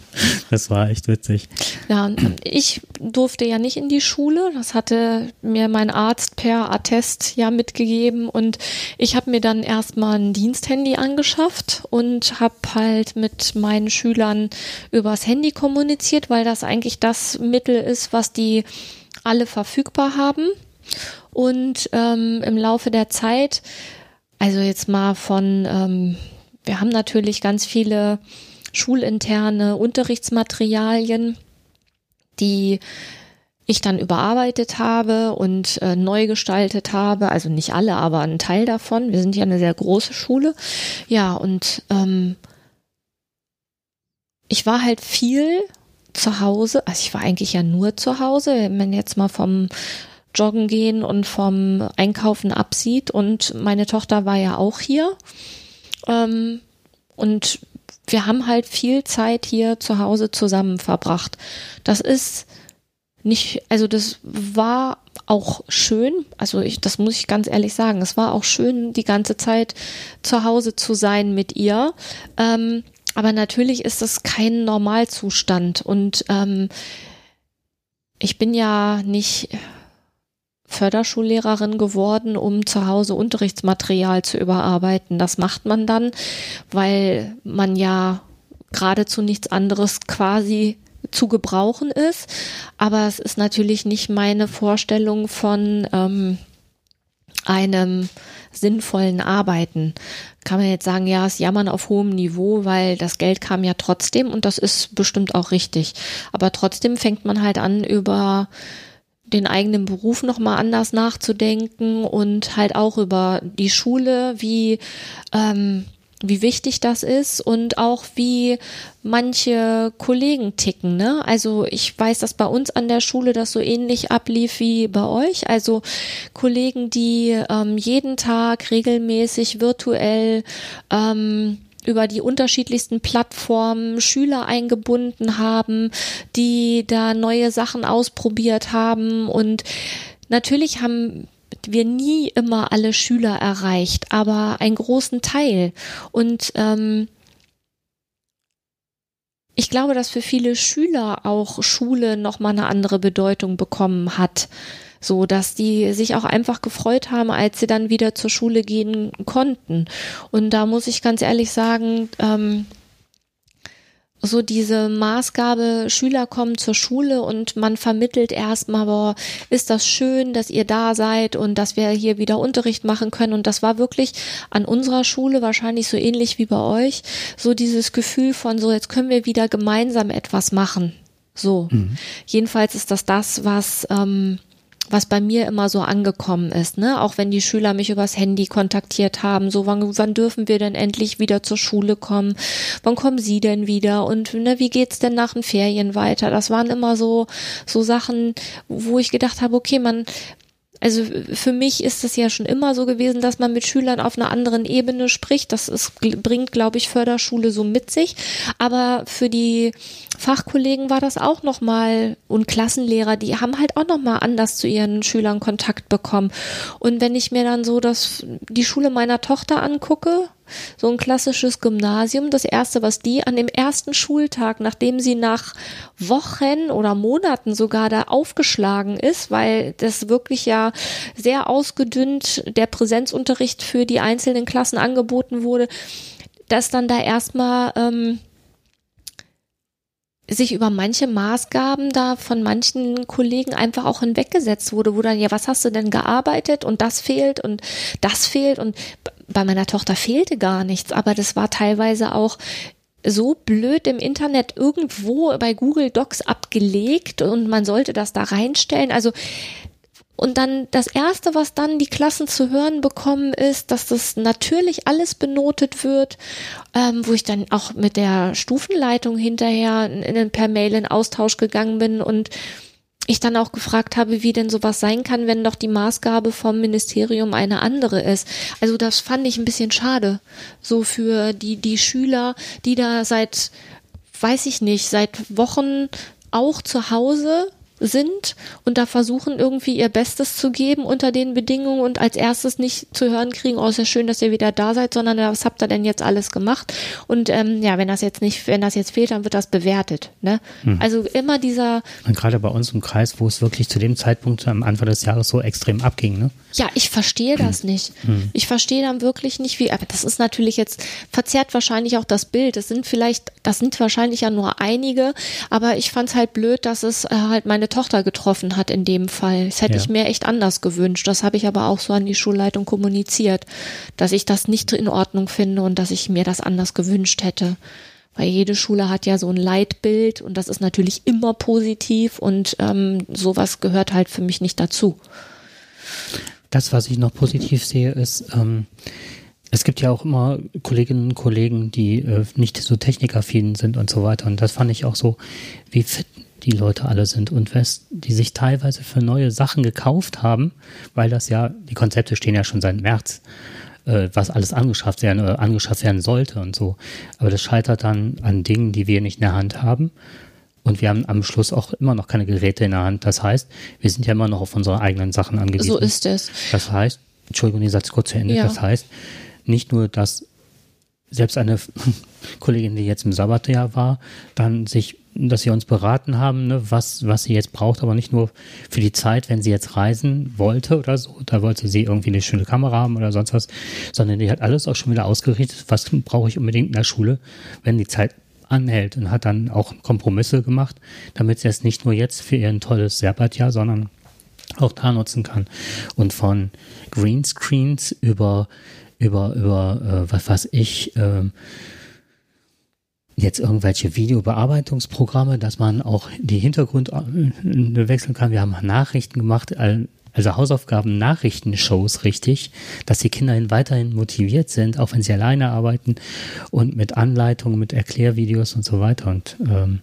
Das war echt witzig. Ja, und ich durfte ja nicht in die Schule. Das hatte mir mein Arzt per Attest ja mitgegeben. Und ich habe mir dann erstmal ein Diensthandy angeschafft und habe halt mit meinen Schülern übers Handy kommuniziert, weil das eigentlich das Mittel ist, was die alle verfügbar haben. Und ähm, im Laufe der Zeit, also jetzt mal von ähm, wir haben natürlich ganz viele schulinterne Unterrichtsmaterialien, die ich dann überarbeitet habe und äh, neu gestaltet habe. Also nicht alle, aber ein Teil davon. Wir sind ja eine sehr große Schule. Ja, und ähm, ich war halt viel zu Hause. Also ich war eigentlich ja nur zu Hause, wenn man jetzt mal vom Joggen gehen und vom Einkaufen absieht. Und meine Tochter war ja auch hier. Ähm, und wir haben halt viel Zeit hier zu Hause zusammen verbracht. Das ist nicht, also das war auch schön, also ich, das muss ich ganz ehrlich sagen, es war auch schön, die ganze Zeit zu Hause zu sein mit ihr. Ähm, aber natürlich ist es kein Normalzustand und ähm, ich bin ja nicht Förderschullehrerin geworden, um zu Hause Unterrichtsmaterial zu überarbeiten. Das macht man dann, weil man ja geradezu nichts anderes quasi zu gebrauchen ist. Aber es ist natürlich nicht meine Vorstellung von ähm, einem sinnvollen Arbeiten. Kann man jetzt sagen, ja, es jammern auf hohem Niveau, weil das Geld kam ja trotzdem und das ist bestimmt auch richtig. Aber trotzdem fängt man halt an, über den eigenen Beruf nochmal anders nachzudenken und halt auch über die Schule, wie, ähm, wie wichtig das ist und auch wie manche Kollegen ticken. Ne? Also ich weiß, dass bei uns an der Schule das so ähnlich ablief wie bei euch. Also Kollegen, die ähm, jeden Tag regelmäßig virtuell ähm, über die unterschiedlichsten Plattformen Schüler eingebunden haben, die da neue Sachen ausprobiert haben und natürlich haben wir nie immer alle Schüler erreicht, aber einen großen Teil. Und ähm, ich glaube, dass für viele Schüler auch Schule nochmal eine andere Bedeutung bekommen hat so dass die sich auch einfach gefreut haben, als sie dann wieder zur Schule gehen konnten. Und da muss ich ganz ehrlich sagen, ähm, so diese Maßgabe, Schüler kommen zur Schule und man vermittelt erstmal, boah, ist das schön, dass ihr da seid und dass wir hier wieder Unterricht machen können. Und das war wirklich an unserer Schule wahrscheinlich so ähnlich wie bei euch, so dieses Gefühl von so, jetzt können wir wieder gemeinsam etwas machen. So. Mhm. Jedenfalls ist das das, was, ähm, was bei mir immer so angekommen ist, ne? Auch wenn die Schüler mich übers Handy kontaktiert haben, so wann, wann dürfen wir denn endlich wieder zur Schule kommen? Wann kommen Sie denn wieder? Und ne, wie geht's denn nach den Ferien weiter? Das waren immer so so Sachen, wo ich gedacht habe, okay, man also für mich ist es ja schon immer so gewesen, dass man mit Schülern auf einer anderen Ebene spricht. Das ist, bringt, glaube ich, Förderschule so mit sich. Aber für die Fachkollegen war das auch nochmal und Klassenlehrer, die haben halt auch nochmal anders zu ihren Schülern Kontakt bekommen. Und wenn ich mir dann so das, die Schule meiner Tochter angucke, so ein klassisches Gymnasium. Das erste, was die an dem ersten Schultag, nachdem sie nach Wochen oder Monaten sogar da aufgeschlagen ist, weil das wirklich ja sehr ausgedünnt der Präsenzunterricht für die einzelnen Klassen angeboten wurde, dass dann da erstmal ähm, sich über manche Maßgaben da von manchen Kollegen einfach auch hinweggesetzt wurde, wo dann, ja, was hast du denn gearbeitet und das fehlt und das fehlt und bei meiner Tochter fehlte gar nichts, aber das war teilweise auch so blöd im Internet irgendwo bei Google Docs abgelegt und man sollte das da reinstellen. Also und dann das erste, was dann die Klassen zu hören bekommen, ist, dass das natürlich alles benotet wird, ähm, wo ich dann auch mit der Stufenleitung hinterher in, in, per Mail in Austausch gegangen bin und ich dann auch gefragt habe, wie denn sowas sein kann, wenn doch die Maßgabe vom Ministerium eine andere ist. Also das fand ich ein bisschen schade. So für die, die Schüler, die da seit, weiß ich nicht, seit Wochen auch zu Hause sind und da versuchen irgendwie ihr Bestes zu geben unter den Bedingungen und als erstes nicht zu hören kriegen, oh, ist ja schön, dass ihr wieder da seid, sondern was habt ihr denn jetzt alles gemacht? Und ähm, ja, wenn das jetzt nicht, wenn das jetzt fehlt, dann wird das bewertet. Ne? Hm. Also immer dieser, Und gerade bei uns im Kreis, wo es wirklich zu dem Zeitpunkt am Anfang des Jahres so extrem abging, ne? ja, ich verstehe das nicht. Ich verstehe dann wirklich nicht, wie, aber das ist natürlich jetzt, verzerrt wahrscheinlich auch das Bild. Das sind vielleicht, das sind wahrscheinlich ja nur einige, aber ich fand es halt blöd, dass es äh, halt meine Tochter getroffen hat in dem Fall. Das hätte Ja. ich mir echt anders gewünscht. Das habe ich aber auch so an die Schulleitung kommuniziert, dass ich das nicht in Ordnung finde und dass ich mir das anders gewünscht hätte. Weil jede Schule hat ja so ein Leitbild und das ist natürlich immer positiv und ähm, sowas gehört halt für mich nicht dazu. Das, was ich noch positiv sehe, ist, ähm, es gibt ja auch immer Kolleginnen und Kollegen, die äh, nicht so technikaffin sind und so weiter. Und das fand ich auch so, wie fit die Leute alle sind und was die sich teilweise für neue Sachen gekauft haben, weil das ja, die Konzepte stehen ja schon seit März, äh, was alles angeschafft werden oder angeschafft werden sollte und so. Aber das scheitert dann an Dingen, die wir nicht in der Hand haben. Und wir haben am Schluss auch immer noch keine Geräte in der Hand. Das heißt, wir sind ja immer noch auf unsere eigenen Sachen angewiesen. So ist es. Das heißt, Entschuldigung, den Satz kurz zu Ende. Ja. Das heißt, nicht nur, dass selbst eine Kollegin, die jetzt im Sabbatjahr war, dann sich, dass sie uns beraten haben, ne, was, was sie jetzt braucht, aber nicht nur für die Zeit, wenn sie jetzt reisen wollte oder so, da wollte sie irgendwie eine schöne Kamera haben oder sonst was, sondern die hat alles auch schon wieder ausgerichtet, was brauche ich unbedingt in der Schule, wenn die Zeit anhält und hat dann auch Kompromisse gemacht, damit sie es nicht nur jetzt für ihr tolles Sabbatjahr, sondern auch da nutzen kann. Und von Greenscreens über, über, über, äh, was weiß ich, ähm, jetzt irgendwelche Videobearbeitungsprogramme, dass man auch die Hintergründe äh, wechseln kann. Wir haben Nachrichten gemacht, also Hausaufgaben, Nachrichtenshows richtig, dass die Kinder weiterhin motiviert sind, auch wenn sie alleine arbeiten und mit Anleitungen, mit Erklärvideos und so weiter. Und ähm,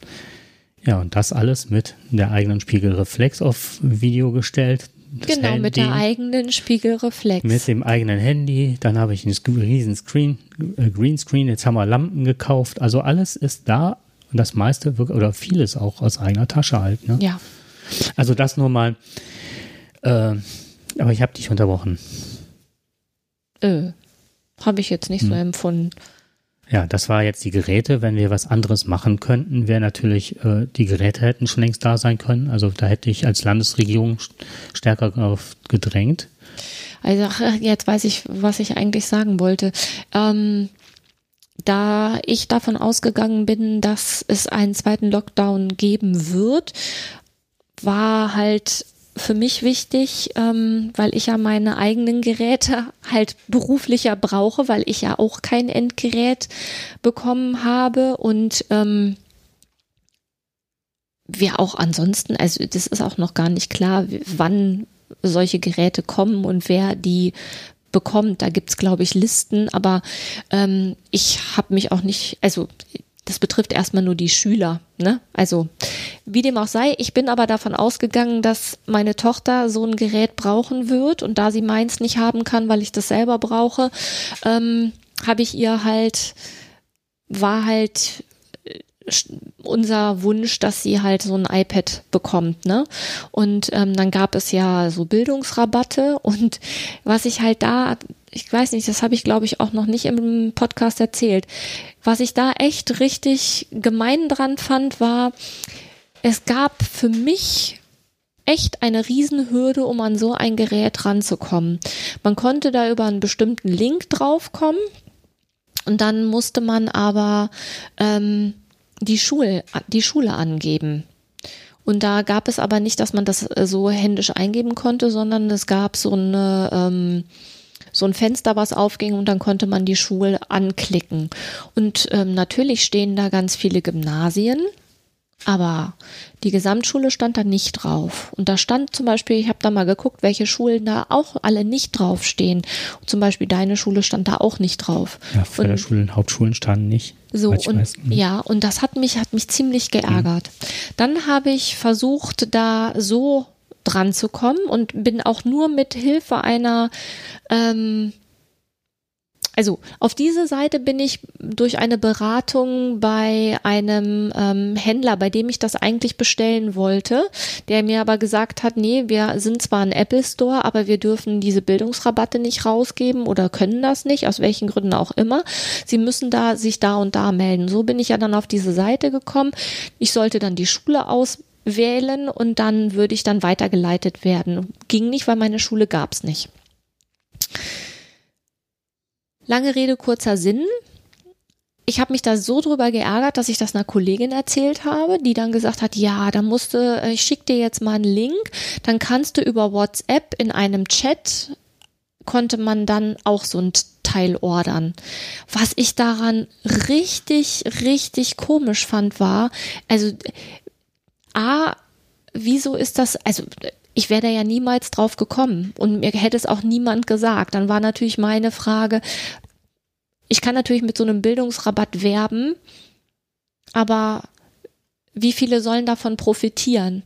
ja, und das alles mit der eigenen Spiegelreflex auf Video gestellt. Das Genau, mit Handy, der eigenen Spiegelreflex. mit dem eigenen Handy, dann habe ich einen riesen Screen, äh, Greenscreen, jetzt haben wir Lampen gekauft, also alles ist da und das meiste oder vieles auch aus eigener Tasche halt. Ne? ja. Also das nur mal, äh, aber ich habe dich unterbrochen. Äh, Habe ich jetzt nicht so Hm. empfunden. Ja, das war jetzt die Geräte. Wenn wir was anderes machen könnten, wäre natürlich, äh, die Geräte hätten schon längst da sein können. Also da hätte ich als Landesregierung st- stärker darauf gedrängt. Also ach, jetzt weiß ich, was ich eigentlich sagen wollte. Ähm, da ich davon ausgegangen bin, dass es einen zweiten Lockdown geben wird, war halt für mich wichtig, ähm, weil ich ja meine eigenen Geräte halt beruflicher brauche, weil ich ja auch kein Endgerät bekommen habe und ähm, wir auch ansonsten, also das ist auch noch gar nicht klar, wann solche Geräte kommen und wer die bekommt. Da gibt's glaube ich, Listen, aber ähm, ich habe mich auch nicht, also das betrifft erstmal nur die Schüler. Ne? Also wie dem auch sei, ich bin aber davon ausgegangen, dass meine Tochter so ein Gerät brauchen wird und da sie meins nicht haben kann, weil ich das selber brauche, ähm, habe ich ihr halt, war halt unser Wunsch, dass sie halt so ein iPad bekommt, ne? Und ähm, dann gab es ja so Bildungsrabatte und was ich halt da, ich weiß nicht, das habe ich glaube ich auch noch nicht im Podcast erzählt. Was ich da echt richtig gemein dran fand, war, es gab für mich echt eine Riesenhürde, um an so ein Gerät ranzukommen. Man konnte da über einen bestimmten Link draufkommen und dann musste man aber ähm, die Schule, die Schule angeben. Und da gab es aber nicht, dass man das äh, so händisch eingeben konnte, sondern es gab so eine ähm, so ein Fenster, was aufging und dann konnte man die Schule anklicken. Und ähm, natürlich stehen da ganz viele Gymnasien, aber die Gesamtschule stand da nicht drauf. Und da stand zum Beispiel, ich habe da mal geguckt, welche Schulen da auch alle nicht draufstehen. Und zum Beispiel deine Schule stand da auch nicht drauf. Ja, Förderschulen, Hauptschulen standen nicht. so, und weiß. Mhm. ja, und das hat mich, hat mich ziemlich geärgert. Dann habe ich versucht, da so dran zu kommen und bin auch nur mit Hilfe einer, ähm, Also auf diese Seite bin ich durch eine Beratung bei einem ähm, Händler, bei dem ich das eigentlich bestellen wollte, der mir aber gesagt hat, nee, wir sind zwar ein Apple Store, aber wir dürfen diese Bildungsrabatte nicht rausgeben oder können das nicht, aus welchen Gründen auch immer. Sie müssen da sich da und da melden. So bin ich ja dann auf diese Seite gekommen. Ich sollte dann die Schule auswählen und dann würde ich dann weitergeleitet werden. Ging nicht, weil meine Schule gab's nicht. Lange Rede, kurzer Sinn. Ich habe mich da so drüber geärgert, dass ich das einer Kollegin erzählt habe, die dann gesagt hat, ja, da musste, ich schicke dir jetzt mal einen Link, dann kannst du über WhatsApp in einem Chat konnte man dann auch so ein Teil ordern. Was ich daran richtig, richtig komisch fand, war, also A, wieso ist das, also ich wäre da ja niemals drauf gekommen und mir hätte es auch niemand gesagt. Dann war natürlich meine Frage, ich kann natürlich mit so einem Bildungsrabatt werben, aber wie viele sollen davon profitieren?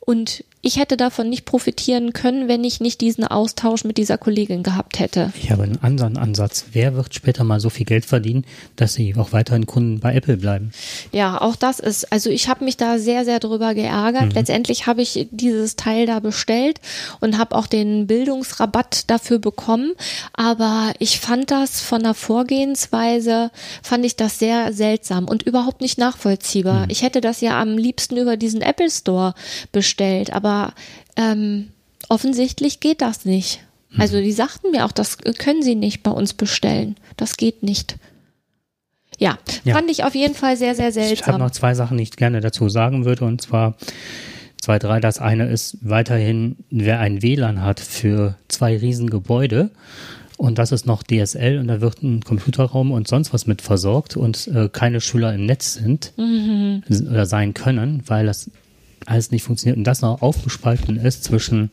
Und ich hätte davon nicht profitieren können, wenn ich nicht diesen Austausch mit dieser Kollegin gehabt hätte. Ich habe einen anderen Ansatz. Wer wird später mal so viel Geld verdienen, dass sie auch weiterhin Kunden bei Apple bleiben? Ja, auch das ist, also ich habe mich da sehr, sehr drüber geärgert. Mhm. Letztendlich habe ich dieses Teil da bestellt und habe auch den Bildungsrabatt dafür bekommen. Aber ich fand das von der Vorgehensweise, fand ich das sehr seltsam und überhaupt nicht nachvollziehbar. Mhm. Ich hätte das ja am liebsten über diesen Apple Store bestellt, aber ähm, offensichtlich geht das nicht. Mhm. Also die sagten mir auch, das können sie nicht bei uns bestellen. Das geht nicht. Ja, ja. fand ich auf jeden Fall sehr, sehr seltsam. Ich habe noch zwei Sachen, die ich gerne dazu sagen würde. Und zwar zwei, drei. Das eine ist weiterhin, wer ein WLAN hat für zwei Riesengebäude und das ist noch DSL und da wird ein Computerraum und sonst was mit versorgt und äh, keine Schüler im Netz sind mhm. oder sein können, weil das alles nicht funktioniert und das noch aufgespalten ist zwischen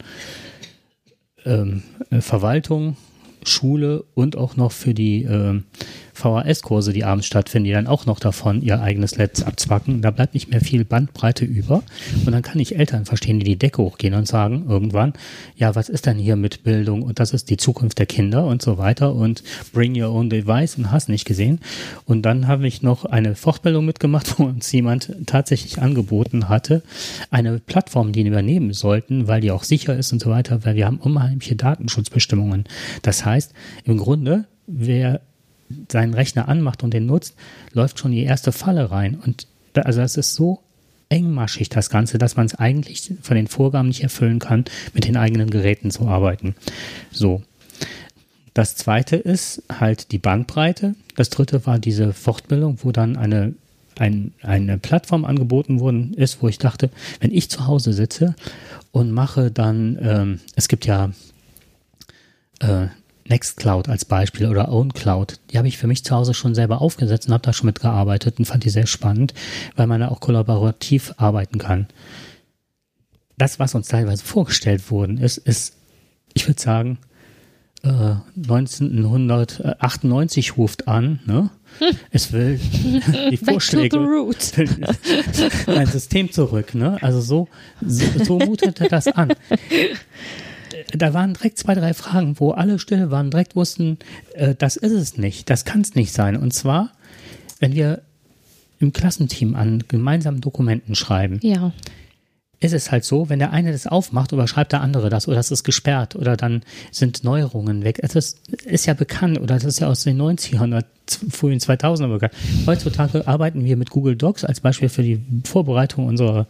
ähm, Verwaltung, Schule und auch noch für die ähm, VHS-Kurse, die abends stattfinden, die dann auch noch davon ihr eigenes Netz abzwacken. Da bleibt nicht mehr viel Bandbreite über. Und dann kann ich Eltern verstehen, die die Decke hochgehen und sagen irgendwann, ja, was ist denn hier mit Bildung und das ist die Zukunft der Kinder und so weiter und bring your own device und hast nicht gesehen. Und dann habe ich noch eine Fortbildung mitgemacht, wo uns jemand tatsächlich angeboten hatte, eine Plattform, die übernehmen sollten, weil die auch sicher ist und so weiter, weil wir haben unheimliche Datenschutzbestimmungen. Das heißt, im Grunde, wer seinen Rechner anmacht und den nutzt, läuft schon die erste Falle rein. Und da, also das ist so engmaschig, das Ganze, dass man es eigentlich von den Vorgaben nicht erfüllen kann, mit den eigenen Geräten zu arbeiten. So. Das zweite ist halt die Bandbreite. Das dritte war diese Fortbildung, wo dann eine, ein, eine Plattform angeboten worden ist, wo ich dachte, wenn ich zu Hause sitze und mache dann, ähm, es gibt ja äh, Nextcloud als Beispiel oder OwnCloud, die habe ich für mich zu Hause schon selber aufgesetzt und habe da schon mitgearbeitet und fand die sehr spannend, weil man da auch kollaborativ arbeiten kann. Das, was uns teilweise vorgestellt worden ist, ist, ich würde sagen, äh, 1998 ruft an, ne? Hm. Es will die Vorschläge, ein System zurück, ne? Also so, so, so mutete das an da waren direkt zwei, drei Fragen, wo alle still waren, direkt wussten, äh, das ist es nicht, das kann es nicht sein. Und zwar, wenn wir im Klassenteam an gemeinsamen Dokumenten schreiben, ja ist es halt so, wenn der eine das aufmacht, überschreibt der andere das oder das ist gesperrt oder dann sind Neuerungen weg. Es ist, ist ja bekannt oder das ist ja aus den 90ern oder frühen 2000er bekannt. Heutzutage arbeiten wir mit Google Docs als Beispiel für die Vorbereitung unserer,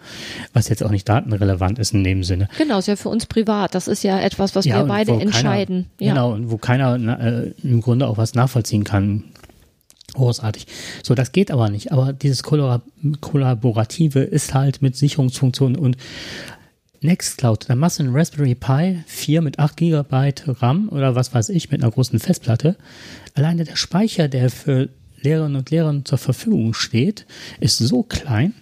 was jetzt auch nicht datenrelevant ist in dem Sinne. Genau, ist ja für uns privat. Das ist ja etwas, was ja, wir beide entscheiden. Keiner, ja. Genau, und wo keiner äh, im Grunde auch was nachvollziehen kann Großartig. So, das geht aber nicht. Aber dieses Kollaborative ist halt mit Sicherungsfunktionen und Nextcloud, da machst du einen Raspberry Pi 4 mit 8 GB RAM oder was weiß ich mit einer großen Festplatte. Alleine der Speicher, der für Lehrerinnen und Lehrer zur Verfügung steht, ist so klein,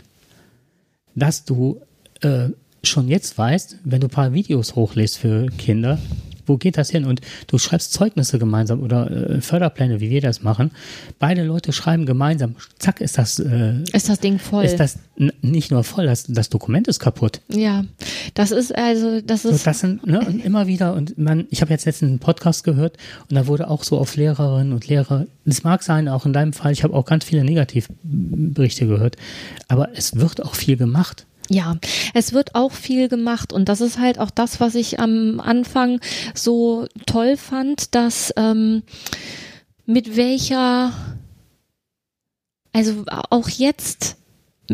dass du äh, schon jetzt weißt, wenn du ein paar Videos hochlässt für Kinder, wo geht das hin? Und du schreibst Zeugnisse gemeinsam oder äh, Förderpläne, wie wir das machen. Beide Leute schreiben gemeinsam. Zack, ist das. Äh, ist das Ding voll? Ist das nicht nur voll, das, das Dokument ist kaputt. Ja, das ist also, das ist. So, das sind ne, und immer wieder und man, ich habe jetzt letztens einen Podcast gehört und da wurde auch so auf Lehrerinnen und Lehrer. Es mag sein, auch in deinem Fall. Ich habe auch ganz viele Negativberichte gehört, aber es wird auch viel gemacht. Ja, es wird auch viel gemacht und das ist halt auch das, was ich am Anfang so toll fand, dass ähm, mit welcher, also auch jetzt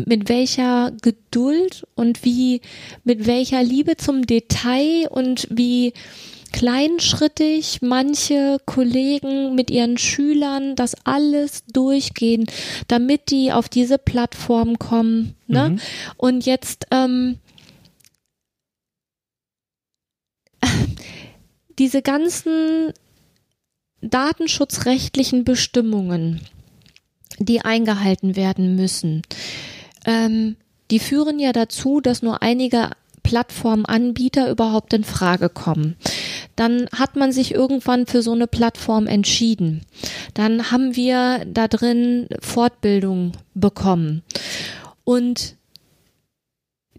mit welcher Geduld und wie, mit welcher Liebe zum Detail und wie kleinschrittig manche Kollegen mit ihren Schülern das alles durchgehen, damit die auf diese Plattform kommen. Ne? Mhm. Und jetzt ähm, diese ganzen datenschutzrechtlichen Bestimmungen, die eingehalten werden müssen, ähm, die führen ja dazu, dass nur einige Plattformanbieter überhaupt in Frage kommen. Dann hat man sich irgendwann für so eine Plattform entschieden. Dann haben wir da drin Fortbildung bekommen. Und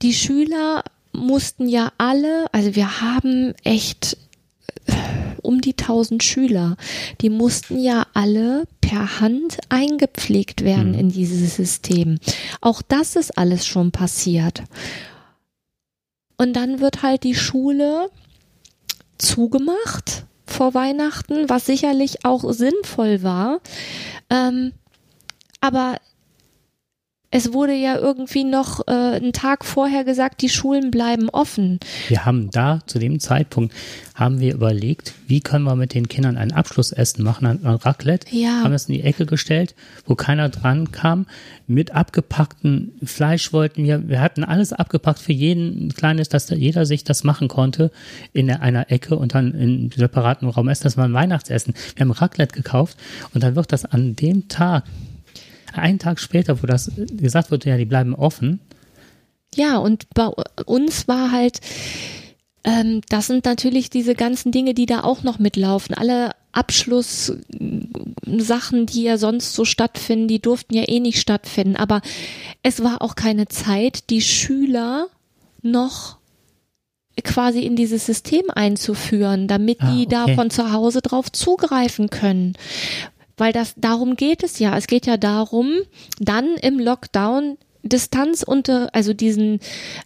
die Schüler mussten ja alle, also wir haben echt äh, um die 1000 Schüler, die mussten ja alle per Hand eingepflegt werden mhm. in dieses System. Auch das ist alles schon passiert. Und dann wird halt die Schule zugemacht vor Weihnachten, was sicherlich auch sinnvoll war. Ähm, aber es wurde ja irgendwie noch äh, einen Tag vorher gesagt, die Schulen bleiben offen. Wir haben da zu dem Zeitpunkt haben wir überlegt, wie können wir mit den Kindern ein Abschlussessen machen, ein, Raclette. Ja. Haben es in die Ecke gestellt, wo keiner dran kam. Mit abgepackten Fleisch wollten wir, wir hatten alles abgepackt für jeden kleines, dass jeder sich das machen konnte in einer Ecke und dann in separaten Raum essen. Das war ein Weihnachtsessen. Wir haben Raclette gekauft und dann wird das an dem Tag einen Tag später, wo das gesagt wurde, ja, die bleiben offen. Ja, und bei uns war halt, ähm, das sind natürlich diese ganzen Dinge, die da auch noch mitlaufen. Alle Abschlusssachen, die ja sonst so stattfinden, die durften ja eh nicht stattfinden. Aber es war auch keine Zeit, die Schüler noch quasi in dieses System einzuführen, damit ah, die okay. da von zu Hause drauf zugreifen können weil das darum geht es ja. Es geht ja darum, dann im Lockdown Distanz unter, also diesen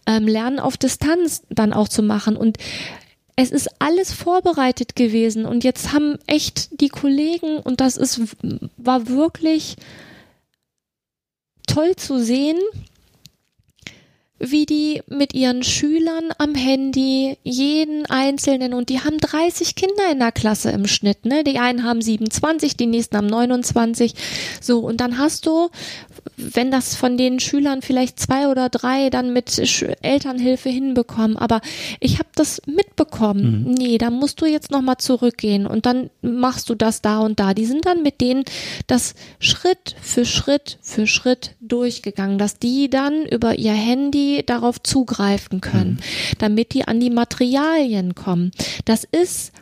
ähm, Lernen auf Distanz dann auch zu machen und es ist alles vorbereitet gewesen und jetzt haben echt die Kollegen und das ist war wirklich toll zu sehen, wie die mit ihren Schülern am Handy jeden einzelnen und die haben 30 Kinder in der Klasse im Schnitt, ne? Die einen haben 27, die nächsten haben 29. So und dann hast du wenn das von den Schülern vielleicht zwei oder drei dann mit Elternhilfe hinbekommen, aber ich habe das mitbekommen. Mhm. Nee, da musst du jetzt nochmal zurückgehen und dann machst du das da und da. Die sind dann mit denen das Schritt für Schritt für Schritt durchgegangen, dass die dann über ihr Handy darauf zugreifen können, mhm. damit die an die Materialien kommen. Das ist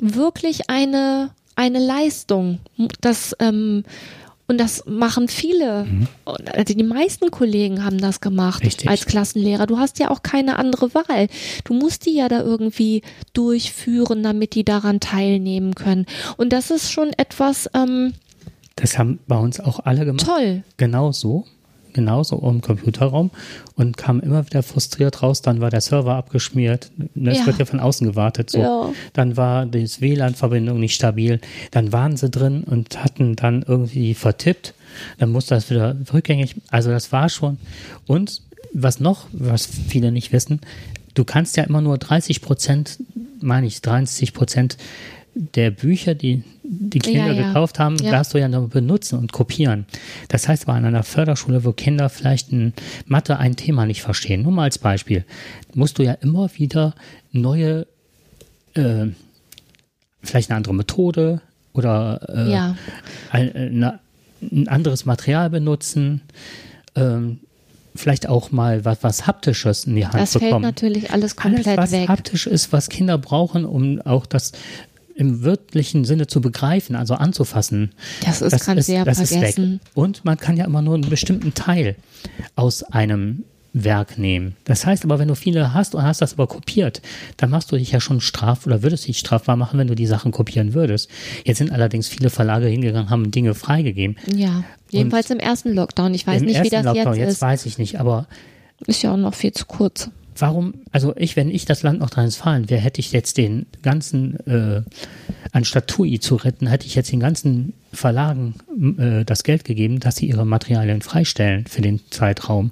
wirklich eine eine Leistung, das ähm, und das machen viele. Mhm. Also die meisten Kollegen haben das gemacht Richtig. als Klassenlehrer. Du hast ja auch keine andere Wahl. Du musst die ja da irgendwie durchführen, damit die daran teilnehmen können. Und das ist schon etwas. Ähm, das haben bei uns auch alle gemacht. Toll. Genau so genauso im Computerraum und kam immer wieder frustriert raus. Dann war der Server abgeschmiert. Das ja. wird ja von außen gewartet. So. Ja. Dann war die WLAN-Verbindung nicht stabil. Dann waren sie drin und hatten dann irgendwie vertippt. Dann musste das wieder rückgängig. Also das war schon. Und was noch, was viele nicht wissen, du kannst ja immer nur 30 Prozent, meine ich, 30 Prozent der Bücher, die die Kinder ja, ja. gekauft haben, ja. darfst du ja nur benutzen und kopieren. Das heißt, bei einer Förderschule, wo Kinder vielleicht in Mathe ein Thema nicht verstehen, nur mal als Beispiel, musst du ja immer wieder neue, äh, vielleicht eine andere Methode oder äh, ein, eine, ein, anderes Material benutzen. Ähm, vielleicht auch mal was, was Haptisches in die Hand Das fällt bekommen. natürlich alles komplett Alles, was weg. haptisch ist, was Kinder brauchen, um auch das im wörtlichen Sinne zu begreifen, also anzufassen. Das ist, das ist weg. vergessen. Und man kann ja immer nur einen bestimmten Teil aus einem Werk nehmen. Das heißt aber, wenn du viele hast und hast das aber kopiert, dann machst du dich ja schon straf oder würdest dich strafbar machen, wenn du die Sachen kopieren würdest. Jetzt sind allerdings viele Verlage hingegangen, haben Dinge freigegeben. Ja, jedenfalls im ersten Lockdown. Ich weiß nicht, wie das Lockdown, jetzt jetzt ist. weiß ich nicht, aber Ist ja auch noch viel zu kurz. Warum, also ich, wenn ich das Land Nordrhein-Westfalen wäre, hätte ich jetzt den ganzen, äh, anstatt TUI zu retten, hätte ich jetzt den ganzen Verlagen äh, das Geld gegeben, dass sie ihre Materialien freistellen für den Zeitraum.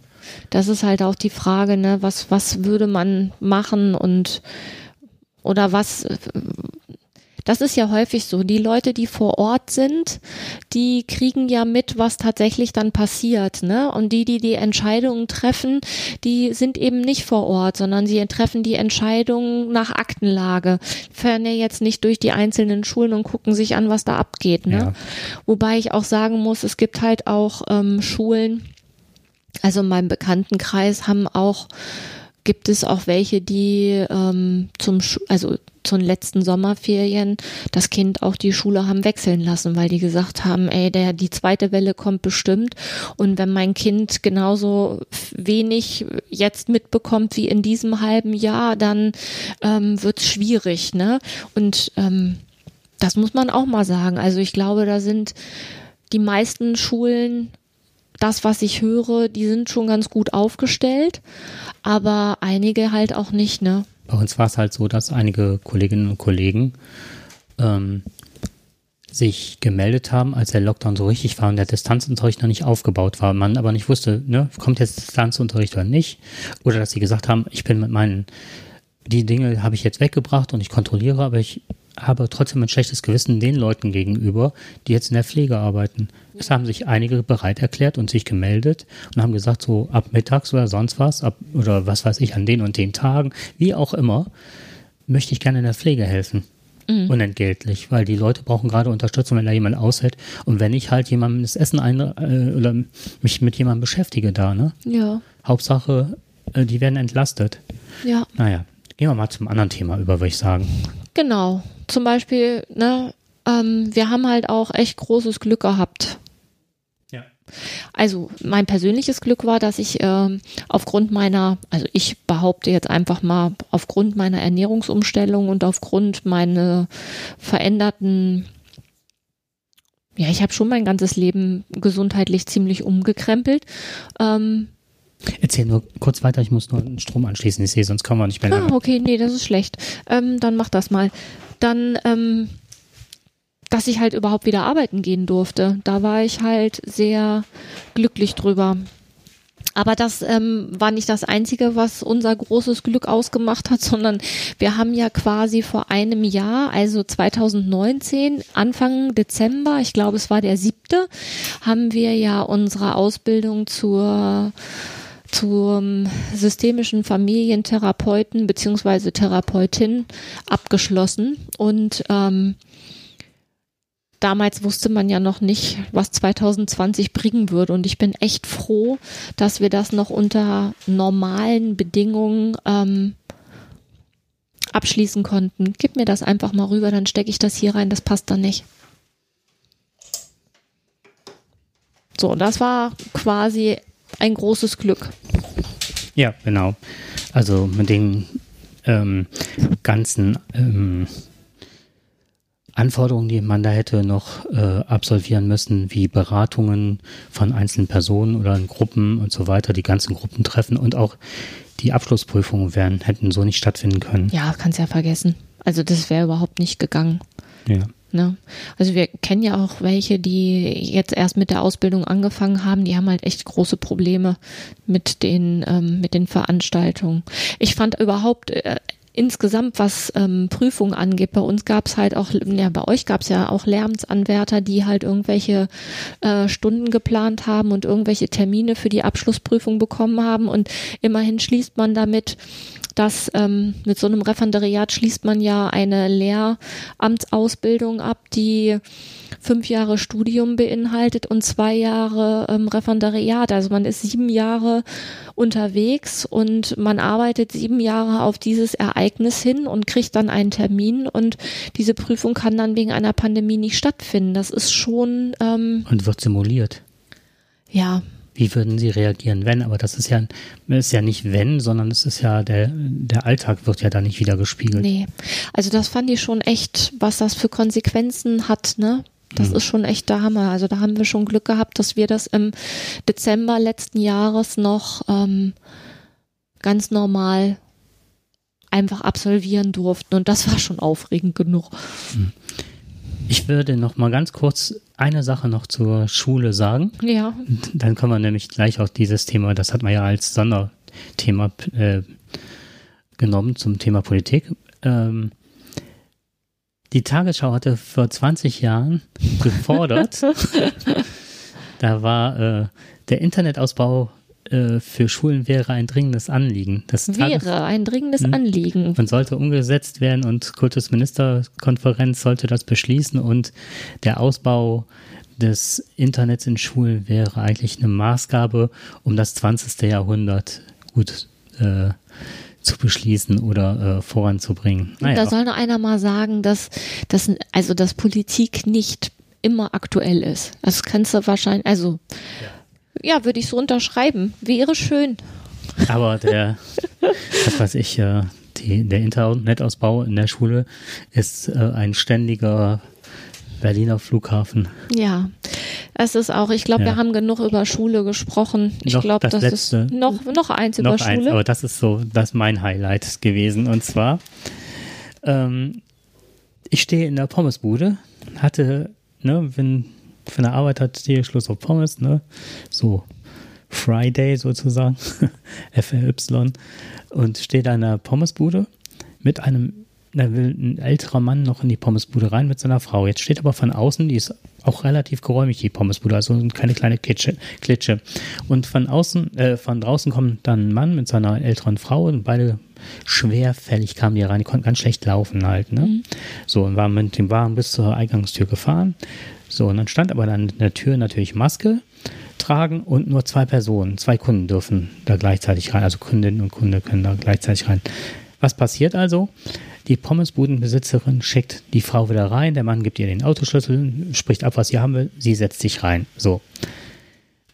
Das ist halt auch die Frage, ne, was, was würde man machen und oder was das ist ja häufig so. Die Leute, die vor Ort sind, die kriegen ja mit, was tatsächlich dann passiert, ne? Und die, die die Entscheidungen treffen, die sind eben nicht vor Ort, sondern sie treffen die Entscheidungen nach Aktenlage. Fahren ja jetzt nicht durch die einzelnen Schulen und gucken sich an, was da abgeht, ne? Ja. Wobei ich auch sagen muss, es gibt halt auch ähm, Schulen, also in meinem Bekanntenkreis haben auch, gibt es auch welche, die ähm, zum, Schu also zu den letzten Sommerferien das Kind auch die Schule haben wechseln lassen, weil die gesagt haben, ey, der, die zweite Welle kommt bestimmt und wenn mein Kind genauso wenig jetzt mitbekommt wie in diesem halben Jahr, dann ähm, wird's schwierig, ne? Und ähm, das muss man auch mal sagen. Also ich glaube, da sind die meisten Schulen das, was ich höre, die sind schon ganz gut aufgestellt, aber einige halt auch nicht, ne? Bei uns war es halt so, dass einige Kolleginnen und Kollegen ähm, sich gemeldet haben, als der Lockdown so richtig war und der Distanzunterricht noch nicht aufgebaut war, man aber nicht wusste, ne, kommt jetzt Distanzunterricht oder nicht, oder dass sie gesagt haben, ich bin mit meinen, die Dinge habe ich jetzt weggebracht und ich kontrolliere, aber ich habe trotzdem ein schlechtes Gewissen den Leuten gegenüber, die jetzt in der Pflege arbeiten. Es haben sich einige bereit erklärt und sich gemeldet und haben gesagt, so ab mittags oder sonst was, ab, oder was weiß ich, an den und den Tagen, wie auch immer, möchte ich gerne in der Pflege helfen. Unentgeltlich, weil die Leute brauchen gerade Unterstützung, wenn da jemand aushält. Und wenn ich halt jemandem das Essen ein, äh, oder mich mit jemandem beschäftige da, ne? Ja, Hauptsache, äh, die werden entlastet. ja, Naja, gehen wir mal zum anderen Thema über, würde ich sagen. Genau. Zum Beispiel, ne, ähm, wir haben halt auch echt großes Glück gehabt. Ja. Also mein persönliches Glück war, dass ich ähm, aufgrund meiner, also ich behaupte jetzt einfach mal, aufgrund meiner Ernährungsumstellung und aufgrund meiner veränderten, ja, ich habe schon mein ganzes Leben gesundheitlich ziemlich umgekrempelt. Ähm, Erzähl nur kurz weiter, ich muss nur den Strom anschließen. Ich sehe, sonst kommen wir nicht mehr Ah, lange. okay, nee, das ist schlecht. Ähm, dann mach das mal. Dann, ähm, dass ich halt überhaupt wieder arbeiten gehen durfte. Da war ich halt sehr glücklich drüber. Aber das ähm, war nicht das Einzige, was unser großes Glück ausgemacht hat, sondern wir haben ja quasi vor einem Jahr, also 2019, Anfang Dezember, ich glaube es war der siebte, haben wir ja unsere Ausbildung zur zum systemischen Familientherapeuten beziehungsweise Therapeutin abgeschlossen und ähm, damals wusste man ja noch nicht, was 2020 bringen würde und ich bin echt froh, dass wir das noch unter normalen Bedingungen ähm, abschließen konnten. Gib mir das einfach mal rüber, dann stecke ich das hier rein, das passt dann nicht. So, das war quasi ein großes Glück. Ja, genau. Also mit den ähm, ganzen ähm, Anforderungen, die man da hätte noch äh, absolvieren müssen, wie Beratungen von einzelnen Personen oder in Gruppen und so weiter, die ganzen Gruppen treffen und auch die Abschlussprüfungen wären, hätten so nicht stattfinden können. Ja, kannst ja vergessen. Also das wäre überhaupt nicht gegangen. Ja. Ne? Also wir kennen ja auch welche, die jetzt erst mit der Ausbildung angefangen haben, die haben halt echt große Probleme mit den, ähm, mit den Veranstaltungen. Ich fand überhaupt äh, insgesamt, was ähm, Prüfungen angeht, bei uns gab es halt auch, ja, bei euch gab es ja auch Lärmsanwärter, die halt irgendwelche äh, Stunden geplant haben und irgendwelche Termine für die Abschlussprüfung bekommen haben und immerhin schließt man damit dass ähm, mit so einem Referendariat schließt man ja eine Lehramtsausbildung ab, die fünf Jahre Studium beinhaltet und zwei Jahre ähm, Referendariat. Also man ist sieben Jahre unterwegs und man arbeitet sieben Jahre auf dieses Ereignis hin und kriegt dann einen Termin und diese Prüfung kann dann wegen einer Pandemie nicht stattfinden. Das ist schon ähm, Und wird simuliert. ja Wie würden Sie reagieren, wenn? Aber das ist ja, ist ja nicht wenn, sondern es ist ja der, der Alltag wird ja da nicht wieder gespiegelt. Nee, also das fand ich schon echt, was das für Konsequenzen hat, ne? Das ist schon echt der Hammer. Also da haben wir schon Glück gehabt, dass wir das im Dezember letzten Jahres noch ähm, ganz normal einfach absolvieren durften. Und das war schon aufregend genug. Ich würde noch mal ganz kurz eine Sache noch zur Schule sagen. Ja, Dann können wir nämlich gleich auch dieses Thema, das hat man ja als Sonderthema äh, genommen zum Thema Politik. Ähm, die Tagesschau hatte vor 20 Jahren gefordert, da war äh, der Internetausbau äh, für Schulen wäre ein dringendes Anliegen. Das Tages- wäre ein dringendes Hm. Anliegen. und sollte umgesetzt werden und Kultusministerkonferenz sollte das beschließen und der Ausbau des Internets in Schulen wäre eigentlich eine Maßgabe, um das 20. Jahrhundert gut äh, zu beschließen oder äh, voranzubringen. Da Naja, soll noch einer mal sagen, dass, dass also dass Politik nicht immer aktuell ist. Das kannst du wahrscheinlich, also ja, würde ich so unterschreiben. Wäre schön. aber der, was weiß ich, die, der Internetausbau in der Schule ist äh, ein ständiger Berliner Flughafen. Ja, es ist auch, ich glaube, Ja. wir haben genug über Schule gesprochen. Ich glaube, das das, letzte- ist noch, noch eins über noch eins, Schule. aber das ist so, das ist mein Highlight gewesen. Und zwar, ähm, ich stehe in der Pommesbude, hatte, ne, wenn von der Arbeit hat hier Schluss auf Pommes, ne, so Friday sozusagen, FLY, und stehe da in der Pommesbude mit einem, da will ein älterer Mann noch in die Pommesbude rein mit seiner Frau. Jetzt steht aber von außen, die ist auch relativ geräumig, die Pommesbude, also keine kleine Klitsche. Klitsche. Und von außen, äh, von draußen kommt dann ein Mann mit seiner älteren Frau und beide schwerfällig kamen die rein, die konnten ganz schlecht laufen halt, ne? So, und waren mit dem Wagen bis zur Eingangstür gefahren. So, und dann stand aber dann in der Tür natürlich Maske tragen und nur zwei Personen, zwei Kunden dürfen da gleichzeitig rein, also Kundin und Kunde können da gleichzeitig rein. Was passiert also? Die Pommesbudenbesitzerin schickt die Frau wieder rein, der Mann gibt ihr den Autoschlüssel, spricht ab, was sie haben will, sie setzt sich rein. So.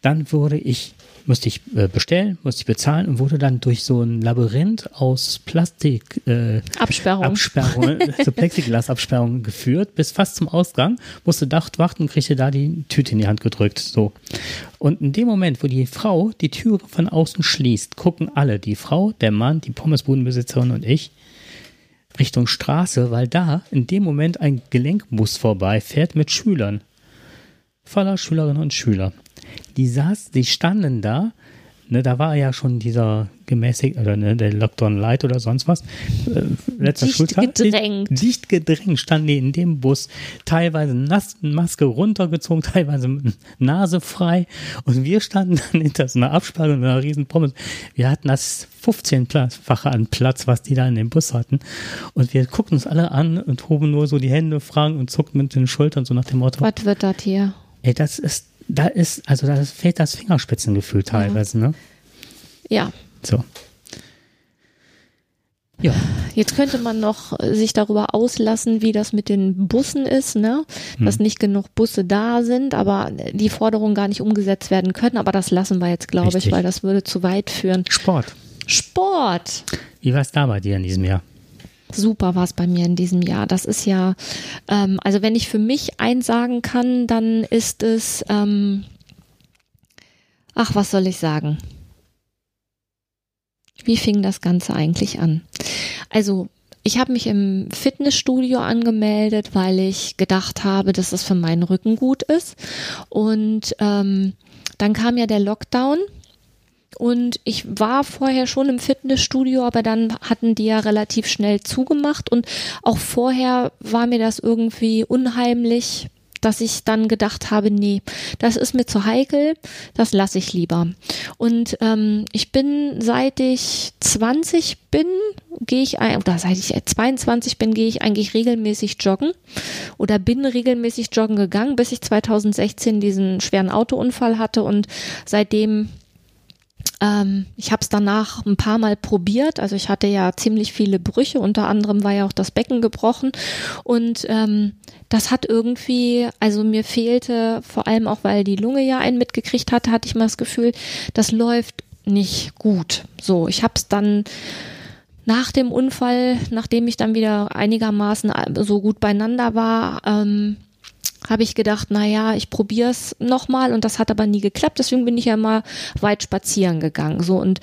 Dann wurde ich, musste ich äh, bestellen, musste ich bezahlen und wurde dann durch so ein Labyrinth aus Plastik äh, Absperrung. Absperrung, so Plexiglasabsperrung geführt, bis fast zum Ausgang, musste dacht warten, kriegte da die Tüte in die Hand gedrückt, so. Und in dem Moment, wo die Frau die Türe von außen schließt, gucken alle, die Frau, der Mann, die Pommesbudenbesitzerin und ich, Richtung Straße, weil da in dem Moment ein Gelenkbus vorbeifährt mit Schülern. Voller Schülerinnen und Schüler. Die saß, die standen da, ne, da war ja schon dieser gemäßigt, oder ne, der Lockdown Light oder sonst was, äh, letzter Dicht Schultag. gedrängt. Dicht gedrängt standen die in dem Bus, teilweise nass, Maske runtergezogen, teilweise mit Nase frei und wir standen dann hinter so einer Absperrung mit einer riesen Pommes. Wir hatten das 15-fache an Platz, was die da in dem Bus hatten und wir guckten uns alle an und hoben nur so die Hände, fragen und zuckten mit den Schultern so nach dem Motto, Was wird das hier? Ey, das ist, da ist, also da fehlt das Fingerspitzengefühl teilweise, ne? Ja, So. Ja, Jetzt könnte man noch sich darüber auslassen, wie das mit den Bussen ist, ne? Dass nicht genug Busse da sind, aber die Forderungen gar nicht umgesetzt werden können. Aber das lassen wir jetzt, glaube ich, Richtig. weil das würde zu weit führen. Sport. Sport. Wie war es da bei dir in diesem Jahr? Super war es bei mir in diesem Jahr. Das ist ja, ähm, also wenn ich für mich eins sagen kann, dann ist es, ähm, ach, was soll ich sagen? Wie fing das Ganze eigentlich an? Also, ich habe mich im Fitnessstudio angemeldet, weil ich gedacht habe, dass das für meinen Rücken gut ist. Und ähm, dann kam ja der Lockdown und ich war vorher schon im Fitnessstudio, aber dann hatten die ja relativ schnell zugemacht. Und auch vorher war mir das irgendwie unheimlich, dass ich dann gedacht habe, nee, das ist mir zu heikel, das lasse ich lieber. Und ähm, ich bin, seit ich 20 bin, gehe ich, oder seit ich 22 bin, gehe ich eigentlich regelmäßig joggen. Oder bin regelmäßig joggen gegangen, bis ich 2016 diesen schweren Autounfall hatte. Und seitdem ähm, ich habe es danach ein paar Mal probiert. Also ich hatte ja ziemlich viele Brüche. Unter anderem war ja auch das Becken gebrochen. Und ähm, das hat irgendwie, also mir fehlte, vor allem auch, weil die Lunge ja einen mitgekriegt hatte, hatte ich mal das Gefühl, das läuft nicht gut. So, ich habe es dann nach dem Unfall, nachdem ich dann wieder einigermaßen so gut beieinander war, ähm, habe ich gedacht, na ja, ich probiere es nochmal und das hat aber nie geklappt. Deswegen bin ich ja mal weit spazieren gegangen. So und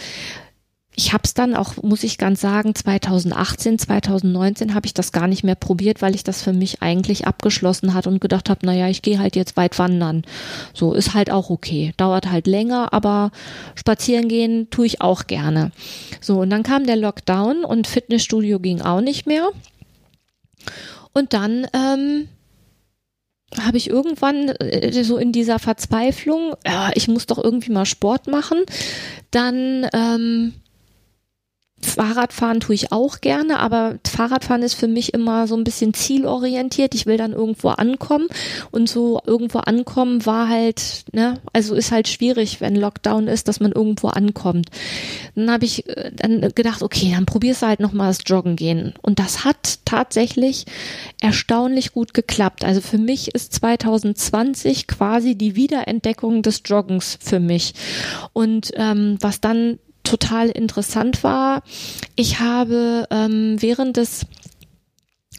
ich habe es dann auch, muss ich ganz sagen, 2018, 2019 habe ich das gar nicht mehr probiert, weil ich das für mich eigentlich abgeschlossen hat und gedacht habe, naja, ich gehe halt jetzt weit wandern. So ist halt auch okay. Dauert halt länger, aber spazieren gehen tue ich auch gerne. So, und dann kam der Lockdown und Fitnessstudio ging auch nicht mehr. Und dann ähm, habe ich irgendwann äh, so in dieser Verzweiflung, ja, ich muss doch irgendwie mal Sport machen, dann ähm, Fahrradfahren tue ich auch gerne, aber Fahrradfahren ist für mich immer so ein bisschen zielorientiert. Ich will dann irgendwo ankommen und so irgendwo ankommen war halt, ne, also ist halt schwierig, wenn Lockdown ist, dass man irgendwo ankommt. Dann habe ich äh, dann gedacht, okay, dann probierst du halt nochmal das Joggen gehen. Und das hat tatsächlich erstaunlich gut geklappt. Also für mich ist 2020 quasi die Wiederentdeckung des Joggens für mich. Und ähm, was dann total interessant war. Ich habe ähm, während des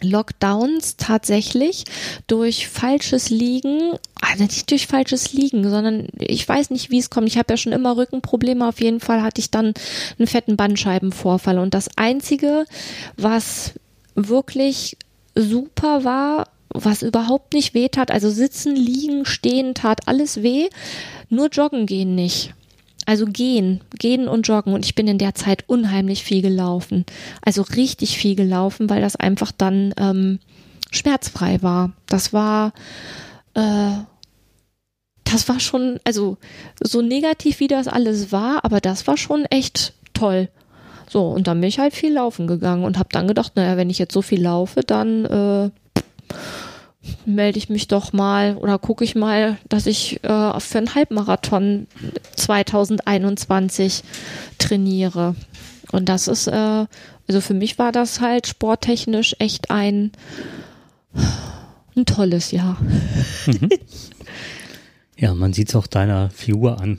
Lockdowns tatsächlich durch falsches Liegen, also nicht durch falsches Liegen, sondern ich weiß nicht, wie es kommt. Ich habe ja schon immer Rückenprobleme. Auf jeden Fall hatte ich dann einen fetten Bandscheibenvorfall. Und das Einzige, was wirklich super war, was überhaupt nicht weh tat, also sitzen, liegen, stehen tat alles weh, nur joggen gehen nicht. Also gehen, gehen und joggen. Und ich bin in der Zeit unheimlich viel gelaufen. Also richtig viel gelaufen, weil das einfach dann ähm, schmerzfrei war. Das war, äh, das war schon, also so negativ wie das alles war, aber das war schon echt toll. So, und dann bin ich halt viel laufen gegangen und habe dann gedacht, naja, wenn ich jetzt so viel laufe, dann äh, melde ich mich doch mal oder gucke ich mal, dass ich äh, für einen Halbmarathon 2021 trainiere. Und das ist, äh, also für mich war das halt sporttechnisch echt ein, ein tolles Jahr. Mhm. Ja, man sieht es auch deiner Figur an.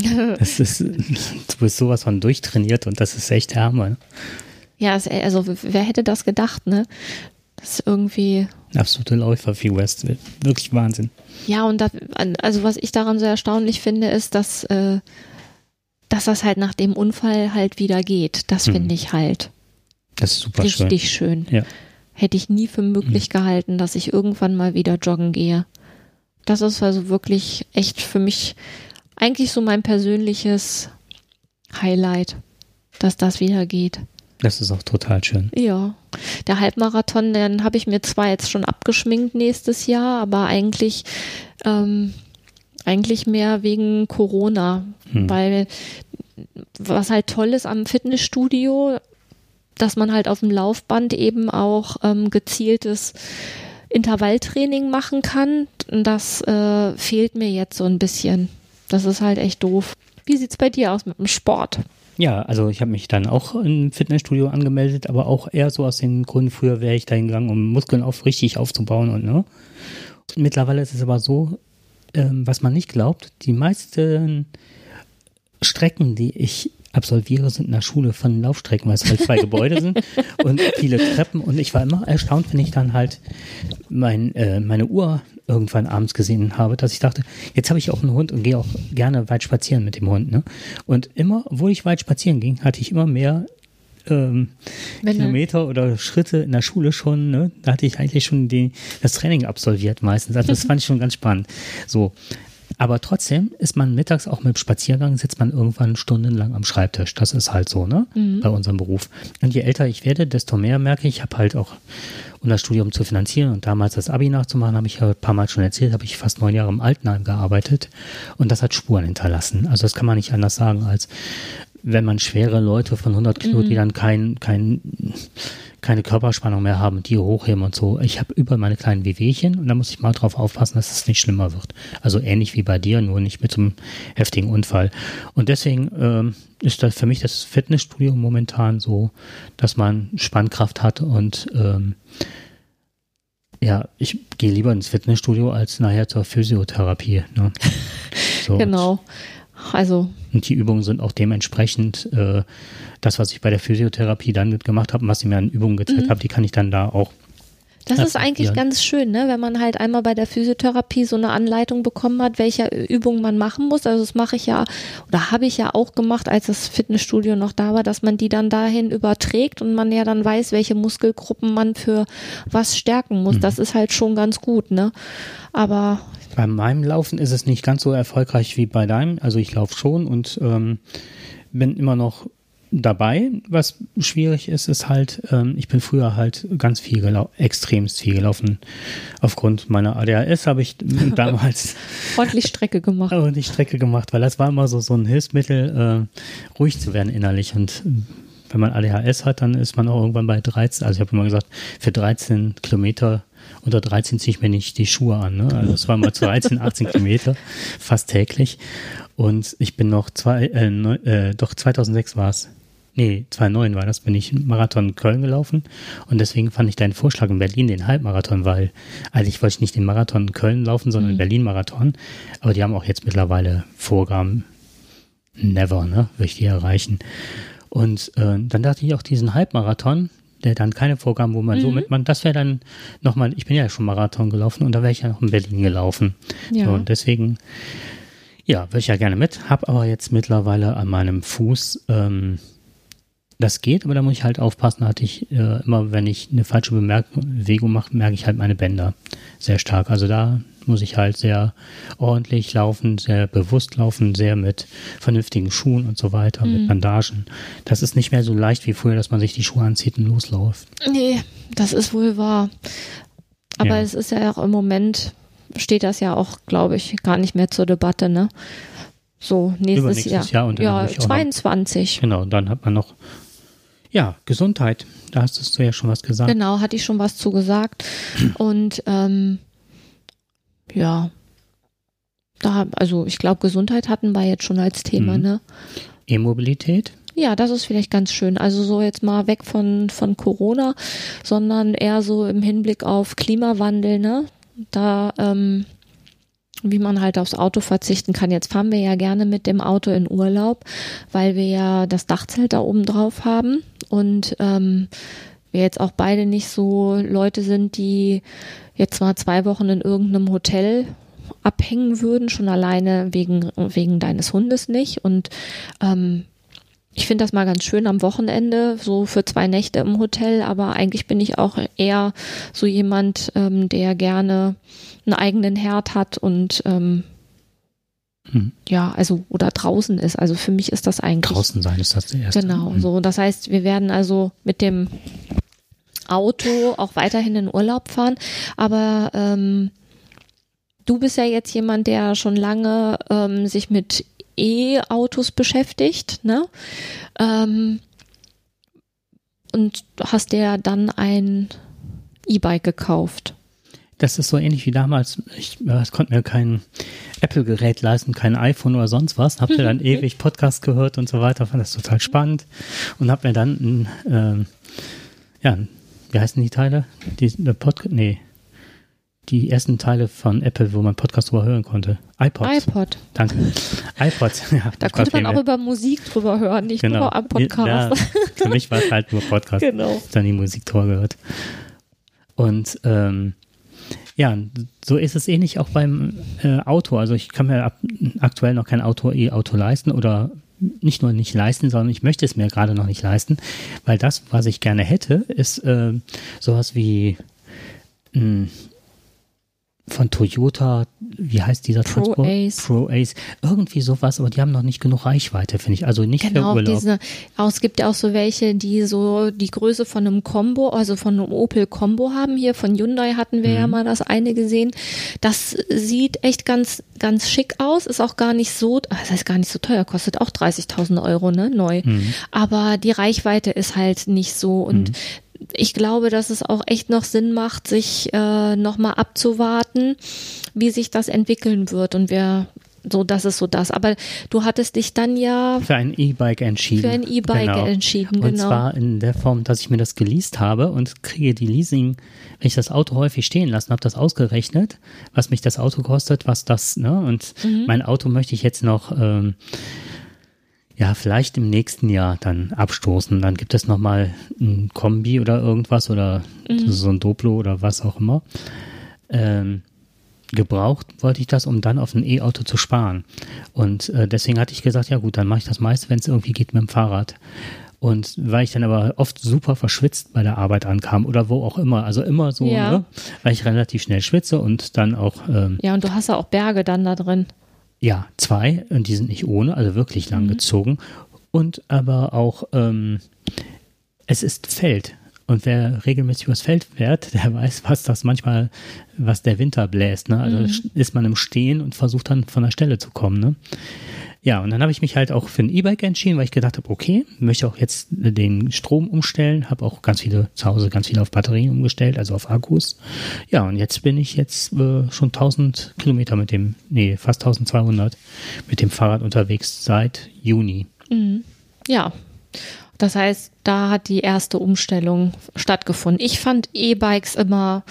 Es ist, du bist sowas von durchtrainiert und das ist echt Hammer. Ne? Ja, also wer hätte das gedacht, ne? Das ist irgendwie. Absolute Läufer für West. Wirklich Wahnsinn. Ja, und da, also was ich daran so erstaunlich finde, ist, dass, äh, dass das halt nach dem Unfall halt wieder geht. Das mhm. finde ich halt. Das ist super richtig schön. schön. Ja. Hätte ich nie für möglich mhm. gehalten, dass ich irgendwann mal wieder joggen gehe. Das ist also wirklich echt für mich eigentlich so mein persönliches Highlight, dass das wieder geht. Das ist auch total schön. Ja. Der Halbmarathon, den habe ich mir zwar jetzt schon abgeschminkt nächstes Jahr, aber eigentlich, ähm, eigentlich mehr wegen Corona. Hm. Weil was halt toll ist am Fitnessstudio, dass man halt auf dem Laufband eben auch ähm, gezieltes Intervalltraining machen kann. Das äh, fehlt mir jetzt so ein bisschen. Das ist halt echt doof. Wie sieht's bei dir aus mit dem Sport? Ja, also ich habe mich dann auch im Fitnessstudio angemeldet, aber auch eher so aus den Gründen, früher wäre ich da hingegangen, um Muskeln auf richtig aufzubauen und ne. Mittlerweile ist es aber so, ähm, was man nicht glaubt, die meisten Strecken, die ich absolviere, sind in der Schule von Laufstrecken, weil es halt zwei Gebäude sind und viele Treppen. Und ich war immer erstaunt, wenn ich dann halt mein, äh, meine Uhr irgendwann abends gesehen habe, dass ich dachte, jetzt habe ich auch einen Hund und gehe auch gerne weit spazieren mit dem Hund. Ne? Und immer, wo ich weit spazieren ging, hatte ich immer mehr ähm, Kilometer oder Schritte in der Schule schon. Ne? Da hatte ich eigentlich schon die, das Training absolviert meistens. Also das fand ich schon ganz spannend. So, aber trotzdem ist man mittags auch mit dem Spaziergang, sitzt man irgendwann stundenlang am Schreibtisch. Das ist halt so, ne? Mhm. Bei unserem Beruf. Und je älter ich werde, desto mehr merke ich, ich habe halt auch, um das Studium zu finanzieren und damals das Abi nachzumachen, habe ich ja ein paar Mal schon erzählt, habe ich fast neun Jahre im Altenheim gearbeitet und das hat Spuren hinterlassen. Also das kann man nicht anders sagen, als wenn man schwere Leute von 100 Kilo, die dann kein, kein, keine Körperspannung mehr haben, die hochheben und so. Ich habe überall meine kleinen Wehwehchen und da muss ich mal drauf aufpassen, dass es nicht schlimmer wird. Also ähnlich wie bei dir, nur nicht mit so einem heftigen Unfall. Und deswegen ähm, ist das für mich das Fitnessstudio momentan so, dass man Spannkraft hat und ähm, ja, ich gehe lieber ins Fitnessstudio als nachher zur Physiotherapie. Ne? So. Genau. Also, Und die Übungen sind auch dementsprechend äh, das, was ich bei der Physiotherapie dann gemacht habe, und was sie mir an Übungen gezeigt Mhm. haben, die kann ich dann da auch. Das ist eigentlich ja. ganz schön, ne? wenn man halt einmal bei der Physiotherapie so eine Anleitung bekommen hat, welche Übungen man machen muss. Also das mache ich ja oder habe ich ja auch gemacht, als das Fitnessstudio noch da war, dass man die dann dahin überträgt und man ja dann weiß, welche Muskelgruppen man für was stärken muss. Mhm. Das ist halt schon ganz gut, ne? Aber Bei meinem Laufen ist es nicht ganz so erfolgreich wie bei deinem. Also ich laufe schon und ähm, bin immer noch dabei. Was schwierig ist, ist halt, ähm, ich bin früher halt ganz viel gelaufen, extremst viel gelaufen. Aufgrund meiner ADHS habe ich damals ordentlich Strecke gemacht. die Strecke gemacht, weil das war immer so, so ein Hilfsmittel, äh, ruhig zu werden innerlich. Und wenn man ADHS hat, dann ist man auch irgendwann bei 13. Also ich habe immer gesagt, für 13 Kilometer unter 13 ziehe ich mir nicht die Schuhe an. Ne? Also es war mal 13, 18 Kilometer, fast täglich. Und ich bin noch zwei, äh, äh, doch 2006 war es. Nee, 2009 war das, bin ich Marathon Köln gelaufen. Und deswegen fand ich deinen Vorschlag in Berlin, den Halbmarathon, weil eigentlich wollte ich nicht den Marathon in Köln laufen, sondern den Berlin-Marathon. Aber die haben auch jetzt mittlerweile Vorgaben. Never, ne? Will ich die erreichen. Und äh, dann dachte ich auch, diesen Halbmarathon, der dann keine Vorgaben, wo man so mitmacht, das wäre dann nochmal, ich bin ja schon Marathon gelaufen und da wäre ich ja noch in Berlin gelaufen. Ja. So, und deswegen, ja, würde ich ja gerne mit, habe aber jetzt mittlerweile an meinem Fuß, ähm, das geht, aber da muss ich halt aufpassen, hatte ich äh, immer, wenn ich eine falsche Bewegung mache, merke ich halt meine Bänder sehr stark. Also da muss ich halt sehr ordentlich laufen, sehr bewusst laufen, sehr mit vernünftigen Schuhen und so weiter, mit Bandagen. Das ist nicht mehr so leicht wie früher, dass man sich die Schuhe anzieht und losläuft. Nee, das ist wohl wahr. Aber Ja. es ist ja auch im Moment, steht das ja auch, glaube ich, gar nicht mehr zur Debatte, ne? So, nächstes, Jahr. Jahr und dann ja, habe ich auch noch- 22. Genau, dann hat man noch, ja, Gesundheit. Da hast du ja schon was gesagt. Genau, hatte ich schon was zu gesagt. Und ähm, ja, da, also ich glaube, Gesundheit hatten wir jetzt schon als Thema, Mhm. ne? E-Mobilität. Ja, das ist vielleicht ganz schön. Also so jetzt mal weg von, von Corona, sondern eher so im Hinblick auf Klimawandel, ne? Da, ähm, wie man halt aufs Auto verzichten kann. Jetzt fahren wir ja gerne mit dem Auto in Urlaub, weil wir ja das Dachzelt da oben drauf haben und ähm, wir jetzt auch beide nicht so Leute sind, die jetzt mal zwei Wochen in irgendeinem Hotel abhängen würden, schon alleine wegen, wegen deines Hundes nicht. Und ähm, ich finde das mal ganz schön am Wochenende, so für zwei Nächte im Hotel, aber eigentlich bin ich auch eher so jemand, ähm, der gerne einen eigenen Herd hat und ähm, Mhm. ja, also oder draußen ist. Also für mich ist das eigentlich Draußen sein ist das der erste. Genau, Mhm. so. Das heißt, wir werden also mit dem Auto auch weiterhin in Urlaub fahren. Aber ähm, du bist ja jetzt jemand, der schon lange ähm, sich mit E-Autos beschäftigt, ne? Ähm, und hast dir dann ein E-Bike gekauft. Das ist so ähnlich wie damals. Ich äh, konnte mir kein Apple-Gerät leisten, kein iPhone oder sonst was. Hab mir dann ewig Podcast gehört und so weiter. Fand das total spannend. Und hab mir dann, ein, ähm, ja, wie heißen die Teile? Die, der Podcast, nee. Die ersten Teile von Apple, wo man Podcast drüber hören konnte. iPods. iPod. Danke. iPods. Ja, Da konnte man auch über Musik drüber hören, nicht genau. nur am Podcast. Ja, für mich war es halt nur Podcast. Genau. Dann die Musik drüber gehört. Und ähm, ja, so ist es ähnlich auch beim äh, Auto. Also ich kann mir ab, aktuell noch kein Auto, E-Auto leisten oder nicht nur nicht leisten, sondern ich möchte es mir gerade noch nicht leisten, weil das, was ich gerne hätte, ist äh, sowas wie mh, von Toyota, wie heißt dieser Pro Transport? Ace. Pro Ace. Irgendwie sowas, aber die haben noch nicht genug Reichweite, finde ich. Also nicht Genau, für Urlaub. diese, auch, es gibt ja auch so welche, die so die Größe von einem Combo, also von einem Opel Combo haben. Hier von Hyundai hatten wir ja Mhm. mal das eine gesehen. Das sieht echt ganz, ganz schick aus, ist auch gar nicht so, ah, das heißt gar nicht so teuer, kostet auch 30.000 Euro, ne, neu. Mhm. Aber die Reichweite ist halt nicht so und ich glaube, dass es auch echt noch Sinn macht, sich äh, nochmal abzuwarten, wie sich das entwickeln wird. Und wir, so, das ist so das. Aber du hattest dich dann ja für ein E-Bike entschieden. Für ein E-Bike entschieden, Und genau. zwar in der Form, dass ich mir das geleast habe und kriege die Leasing, wenn ich das Auto häufig stehen lassen habe, das ausgerechnet, was mich das Auto kostet, was das, ne? Und Mhm. mein Auto möchte ich jetzt noch, ähm, ja, vielleicht im nächsten Jahr dann abstoßen. Dann gibt es nochmal ein Kombi oder irgendwas oder Mhm. so ein Doplo oder was auch immer. Ähm, gebraucht wollte ich das, um dann auf ein E-Auto zu sparen. Und äh, deswegen hatte ich gesagt, ja gut, dann mache ich das meiste, wenn es irgendwie geht mit dem Fahrrad. Und weil ich dann aber oft super verschwitzt bei der Arbeit ankam oder wo auch immer, also immer so, Ja. ne, weil ich relativ schnell schwitze und dann auch, ähm, Ja, und du hast ja auch Berge dann da drin. Ja, zwei, und die sind nicht ohne, also wirklich lang gezogen. Und aber auch, ähm, es ist Feld. Und wer regelmäßig übers Feld fährt, der weiß, was das manchmal, was der Winter bläst. Ne? Also ist man im Stehen und versucht dann von der Stelle zu kommen. Ne? Ja, und dann habe ich mich halt auch für ein E-Bike entschieden, weil ich gedacht habe, okay, möchte auch jetzt den Strom umstellen, habe auch ganz viele zu Hause, ganz viele auf Batterien umgestellt, also auf Akkus. Ja, und jetzt bin ich jetzt äh, schon 1000 Kilometer mit dem, nee, fast 1200 mit dem Fahrrad unterwegs seit Juni. Ja. Das heißt, da hat die erste Umstellung stattgefunden. Ich fand E-Bikes immer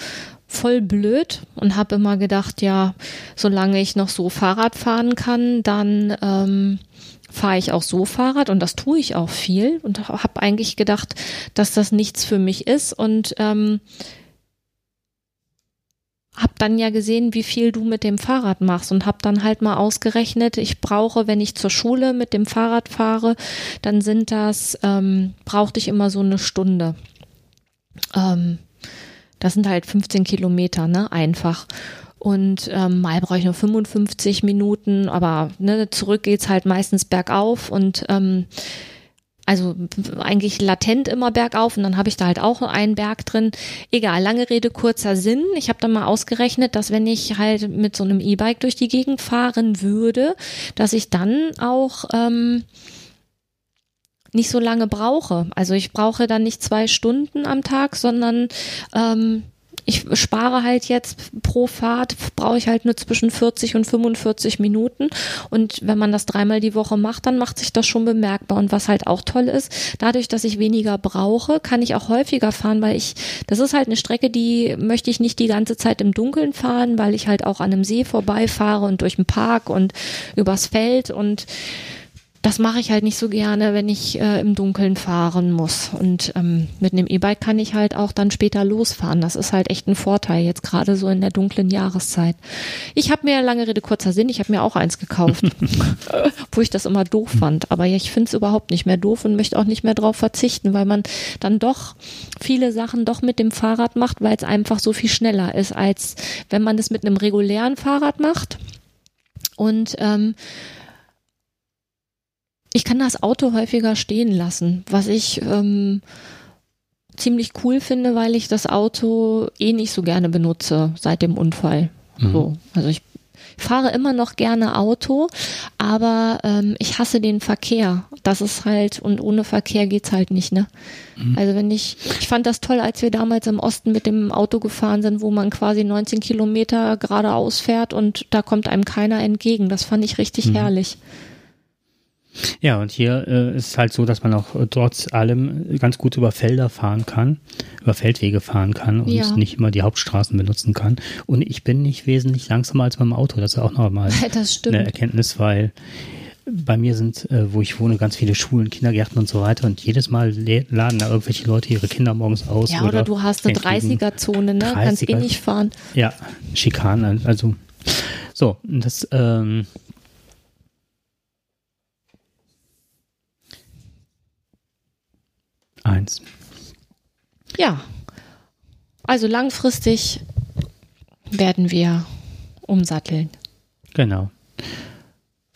voll blöd und habe immer gedacht, ja, solange ich noch so Fahrrad fahren kann, dann ähm, fahre ich auch so Fahrrad und das tue ich auch viel und habe eigentlich gedacht, dass das nichts für mich ist und ähm, hab dann ja gesehen, wie viel du mit dem Fahrrad machst und hab dann halt mal ausgerechnet, ich brauche, wenn ich zur Schule mit dem Fahrrad fahre, dann sind das, ähm, brauchte ich immer so eine Stunde. Ähm, das sind halt 15 Kilometer, ne, einfach. Und ähm, mal brauche ich nur 55 Minuten, aber ne, zurück geht's halt meistens bergauf und ähm, also eigentlich latent immer bergauf und dann habe ich da halt auch einen Berg drin. Egal, lange Rede, kurzer Sinn. Ich habe dann mal ausgerechnet, dass wenn ich halt mit so einem E-Bike durch die Gegend fahren würde, dass ich dann auch ähm, nicht so lange brauche. Also ich brauche dann nicht zwei Stunden am Tag, sondern ähm, ich spare halt jetzt pro Fahrt, brauche ich halt nur zwischen 40 und 45 Minuten. Und wenn man das dreimal die Woche macht, dann macht sich das schon bemerkbar. Und was halt auch toll ist, dadurch, dass ich weniger brauche, kann ich auch häufiger fahren, weil ich, das ist halt eine Strecke, die möchte ich nicht die ganze Zeit im Dunkeln fahren, weil ich halt auch an einem See vorbeifahre und durch den Park und übers Feld und das mache ich halt nicht so gerne, wenn ich äh, im Dunkeln fahren muss. Und ähm, mit einem E-Bike kann ich halt auch dann später losfahren. Das ist halt echt ein Vorteil, jetzt gerade so in der dunklen Jahreszeit. Ich habe mir, lange Rede, kurzer Sinn, ich habe mir auch eins gekauft, wo ich das immer doof fand. Aber ja, ich finde es überhaupt nicht mehr doof und möchte auch nicht mehr drauf verzichten, weil man dann doch viele Sachen doch mit dem Fahrrad macht, weil es einfach so viel schneller ist, als wenn man es mit einem regulären Fahrrad macht. Und ähm, ich kann das Auto häufiger stehen lassen, was ich ähm, ziemlich cool finde, weil ich das Auto eh nicht so gerne benutze seit dem Unfall. Mhm. So, also ich fahre immer noch gerne Auto, aber ähm, ich hasse den Verkehr. Das ist halt, und ohne Verkehr geht's halt nicht, ne? Also wenn ich, ich fand das toll, als wir damals im Osten mit dem Auto gefahren sind, wo man quasi 19 Kilometer geradeaus fährt und da kommt einem keiner entgegen. Das fand ich richtig herrlich. Ja, und hier äh, ist es halt so, dass man auch äh, trotz allem ganz gut über Felder fahren kann, über Feldwege fahren kann und Ja. nicht immer die Hauptstraßen benutzen kann. Und ich bin nicht wesentlich langsamer als beim Auto. Das ist auch nochmal eine Erkenntnis, weil bei mir sind, äh, wo ich wohne, ganz viele Schulen, Kindergärten und so weiter. Und jedes Mal laden da irgendwelche Leute ihre Kinder morgens aus. Ja, oder du hast eine entgegen- 30er-Zone, ne? Kannst eh 30er. nicht fahren. Ja, Schikanen, also so, das, ähm, eins. Ja. Also langfristig werden wir umsatteln. Genau.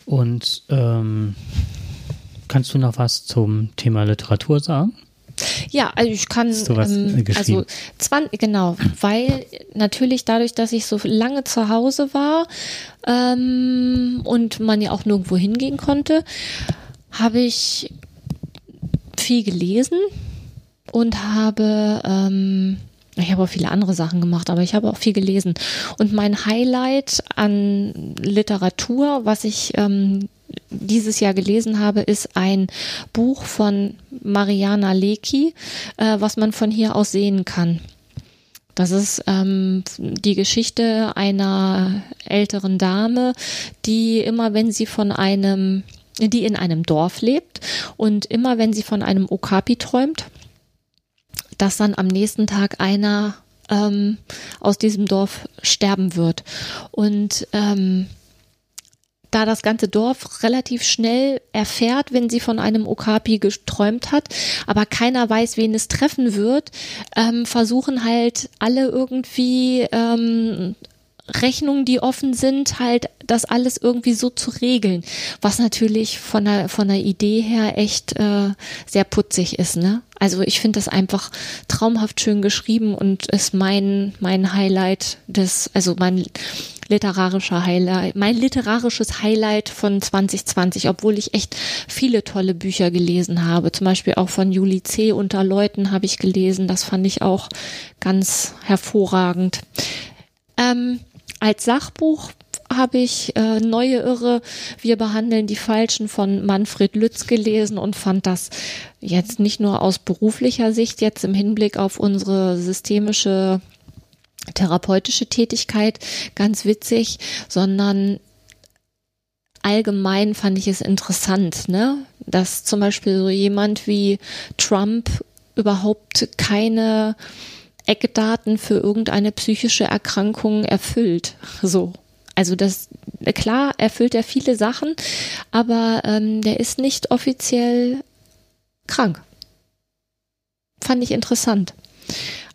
Und ähm, kannst du noch was zum Thema Literatur sagen? Ja, also ich kann, du was, äh, ähm, geschrieben? also zwan- genau, weil natürlich dadurch, dass ich so lange zu Hause war ähm, und man ja auch nirgendwo hingehen konnte, habe ich viel gelesen und habe, ähm, ich habe auch viele andere Sachen gemacht, aber ich habe auch viel gelesen. Und mein Highlight an Literatur, was ich ähm, dieses Jahr gelesen habe, ist ein Buch von Mariana Lecki, äh, was man von hier aus sehen kann. Das ist ähm, die Geschichte einer älteren Dame, die immer, wenn sie von einem, die in einem Dorf lebt und immer, wenn sie von einem Okapi träumt, dass dann am nächsten Tag einer ähm, aus diesem Dorf sterben wird. Und ähm, da das ganze Dorf relativ schnell erfährt, wenn sie von einem Okapi geträumt hat, aber keiner weiß, wen es treffen wird, ähm, versuchen halt alle irgendwie ähm, Rechnungen, die offen sind, halt das alles irgendwie so zu regeln, was natürlich von der von der Idee her echt äh, sehr putzig ist, ne? Also ich finde das einfach traumhaft schön geschrieben und ist mein mein Highlight des, also mein literarischer Highlight, mein literarisches Highlight von 2020, obwohl ich echt viele tolle Bücher gelesen habe. Zum Beispiel auch von Juli C. unter Leuten habe ich gelesen. Das fand ich auch ganz hervorragend. Ähm, als Sachbuch habe ich äh, Neue Irre, wir behandeln die Falschen von Manfred Lütz gelesen und fand das jetzt nicht nur aus beruflicher Sicht, jetzt im Hinblick auf unsere systemische therapeutische Tätigkeit ganz witzig, sondern allgemein fand ich es interessant, ne? dass zum Beispiel so jemand wie Trump überhaupt keine Eckdaten für irgendeine psychische Erkrankung erfüllt. So. Also das, klar, erfüllt er viele Sachen, aber ähm, der ist nicht offiziell krank. Fand ich interessant.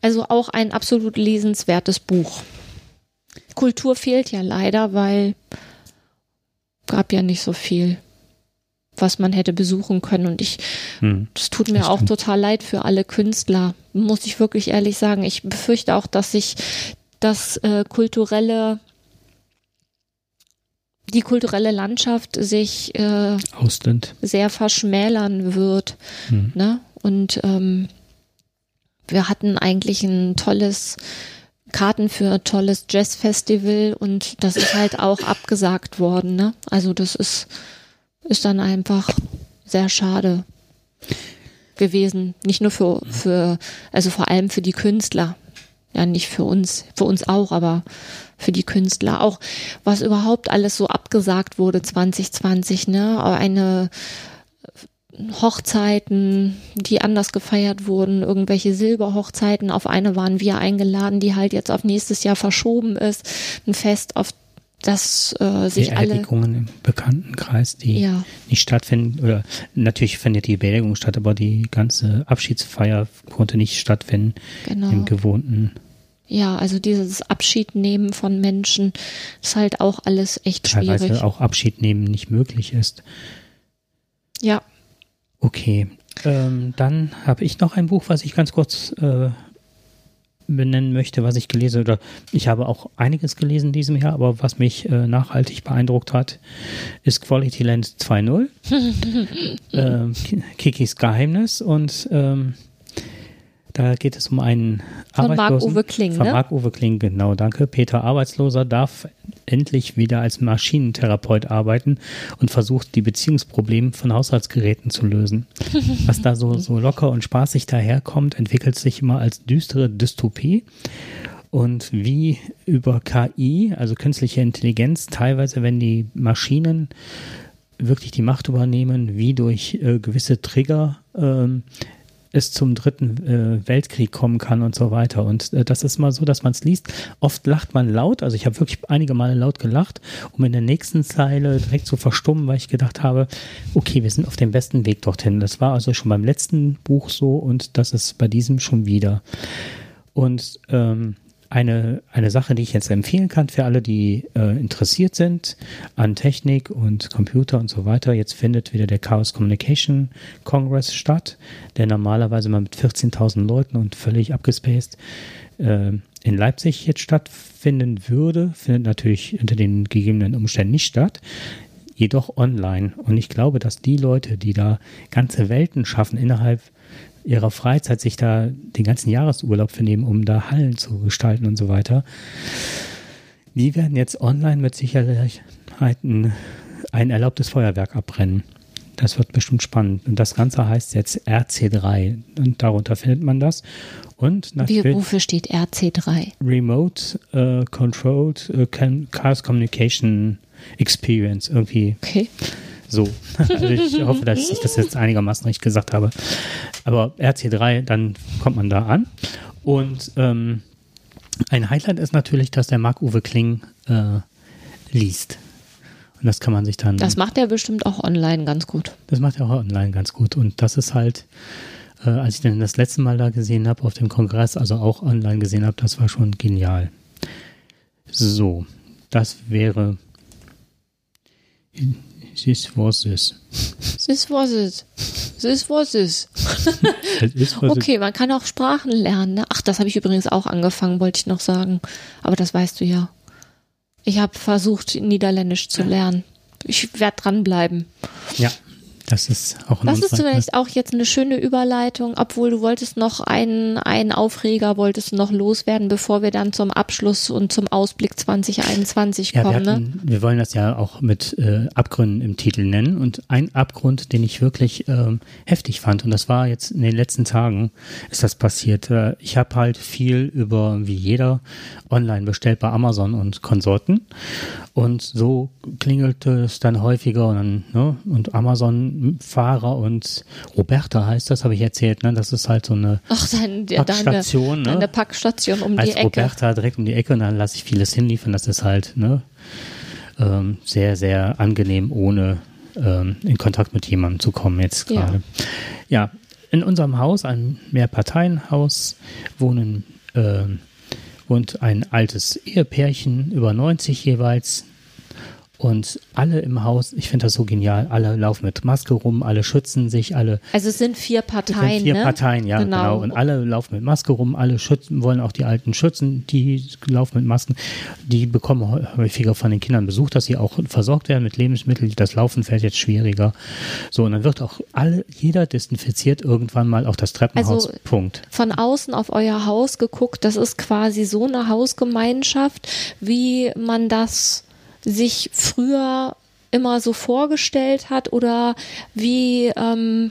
Also auch ein absolut lesenswertes Buch. Kultur fehlt ja leider, weil gab ja nicht so viel, was man hätte besuchen können. Und ich, Hm. das tut mir Das auch total leid für alle Künstler, muss ich wirklich ehrlich sagen. Ich befürchte auch, dass sich das äh, kulturelle, die kulturelle Landschaft sich äh, Ausland. sehr verschmälern wird. Hm. Ne? Und ähm, wir hatten eigentlich ein tolles Karten für ein tolles Jazzfestival und das ist halt auch abgesagt worden. Ne? Also das ist, ist dann einfach sehr schade gewesen. Nicht nur für, für, also vor allem für die Künstler. Ja, nicht für uns, für uns auch, aber für die Künstler auch, was überhaupt alles so abgesagt wurde 2020, ne? Eine Hochzeiten, die anders gefeiert wurden, irgendwelche Silberhochzeiten. Auf eine waren wir eingeladen, die halt jetzt auf nächstes Jahr verschoben ist. Ein Fest, auf das äh, sich alle. Beerdigungen im Bekanntenkreis, die Ja. nicht stattfinden. Oder natürlich findet die Beerdigung statt, aber die ganze Abschiedsfeier konnte nicht stattfinden Genau. im gewohnten. Ja, also dieses Abschied nehmen von Menschen ist halt auch alles echt Teilweise schwierig. auch Abschied nehmen nicht möglich ist. Ja, Okay, ähm, dann habe ich noch ein Buch, was ich ganz kurz äh, benennen möchte, was ich gelesen oder ich habe auch einiges gelesen in diesem Jahr, aber was mich äh, nachhaltig beeindruckt hat, ist Quality Land 2.0, ähm, Ki- Kikis Geheimnis und ähm, da geht es um einen Von. Marc-Uwe Kling, Von ne? Marc-Uwe Kling, genau, danke. Peter Arbeitsloser darf endlich wieder als Maschinentherapeut arbeiten und versucht, die Beziehungsprobleme von Haushaltsgeräten zu lösen. Was da so, so locker und spaßig daherkommt, entwickelt sich immer als düstere Dystopie. Und wie über KI, also künstliche Intelligenz, teilweise, wenn die Maschinen wirklich die Macht übernehmen, wie durch äh, gewisse Trigger ähm, es zum dritten äh, Weltkrieg kommen kann und so weiter. Und äh, das ist mal so, dass man es liest. Oft lacht man laut, also ich habe wirklich einige Male laut gelacht, um in der nächsten Zeile direkt zu verstummen, weil ich gedacht habe, okay, wir sind auf dem besten Weg dorthin. Das war also schon beim letzten Buch so und das ist bei diesem schon wieder. Und ähm, eine, eine Sache, die ich jetzt empfehlen kann für alle, die äh, interessiert sind an Technik und Computer und so weiter. Jetzt findet wieder der Chaos Communication Congress statt, der normalerweise mal mit 14.000 Leuten und völlig abgespaced äh, in Leipzig jetzt stattfinden würde. Findet natürlich unter den gegebenen Umständen nicht statt jedoch online. Und ich glaube, dass die Leute, die da ganze Welten schaffen innerhalb ihrer Freizeit sich da den ganzen Jahresurlaub für nehmen, um da Hallen zu gestalten und so weiter. Die werden jetzt online mit Sicherheit ein, ein erlaubtes Feuerwerk abbrennen. Das wird bestimmt spannend. Und das Ganze heißt jetzt RC3. Und darunter findet man das. Und Wie, wofür steht RC3? Remote uh, Controlled uh, Chaos Communication Experience. Irgendwie. Okay. So. Also ich hoffe, dass ich das jetzt einigermaßen richtig gesagt habe. Aber RC3, dann kommt man da an. Und ähm, ein Highlight ist natürlich, dass der Marc-Uwe Kling äh, liest. Und das kann man sich dann. Das macht er bestimmt auch online ganz gut. Das macht er auch online ganz gut. Und das ist halt, äh, als ich den das letzte Mal da gesehen habe auf dem Kongress, also auch online gesehen habe, das war schon genial. So, das wäre This was this. This was it. This was this. okay, man kann auch Sprachen lernen. Ne? Ach, das habe ich übrigens auch angefangen, wollte ich noch sagen. Aber das weißt du ja. Ich habe versucht, Niederländisch zu lernen. Ich werde dranbleiben. Ja. Das ist auch Das ist vielleicht auch jetzt eine schöne Überleitung, obwohl du wolltest noch einen, einen Aufreger wolltest noch loswerden, bevor wir dann zum Abschluss und zum Ausblick 2021 ja, kommen. Wir, hatten, ne? wir wollen das ja auch mit äh, Abgründen im Titel nennen. Und ein Abgrund, den ich wirklich ähm, heftig fand, und das war jetzt in den letzten Tagen, ist das passiert. Äh, ich habe halt viel über, wie jeder, online bestellt bei Amazon und Konsorten. Und so klingelte es dann häufiger und, dann, ne, und Amazon-Fahrer und Roberta heißt das, habe ich erzählt, ne? Das ist halt so eine Ach, dein, Packstation. Deine, ne? deine Packstation um Als die Ecke. Roberta direkt um die Ecke und dann lasse ich vieles hinliefern. Das ist halt ne, ähm, sehr, sehr angenehm, ohne ähm, in Kontakt mit jemandem zu kommen jetzt gerade. Ja. ja, in unserem Haus, ein Mehrparteienhaus, wohnen äh, wohnt ein altes Ehepärchen, über 90 jeweils. Und alle im Haus, ich finde das so genial, alle laufen mit Maske rum, alle schützen sich, alle. Also es sind vier Parteien. Sind vier ne? Parteien, ja, genau. genau. Und alle laufen mit Maske rum, alle schützen, wollen auch die Alten schützen, die laufen mit Masken. Die bekommen häufiger von den Kindern Besuch, dass sie auch versorgt werden mit Lebensmitteln. Das Laufen fällt jetzt schwieriger. So, und dann wird auch alle, jeder desinfiziert irgendwann mal auch das Treppenhaus. Also Punkt. Von außen auf euer Haus geguckt, das ist quasi so eine Hausgemeinschaft, wie man das sich früher immer so vorgestellt hat oder wie ähm,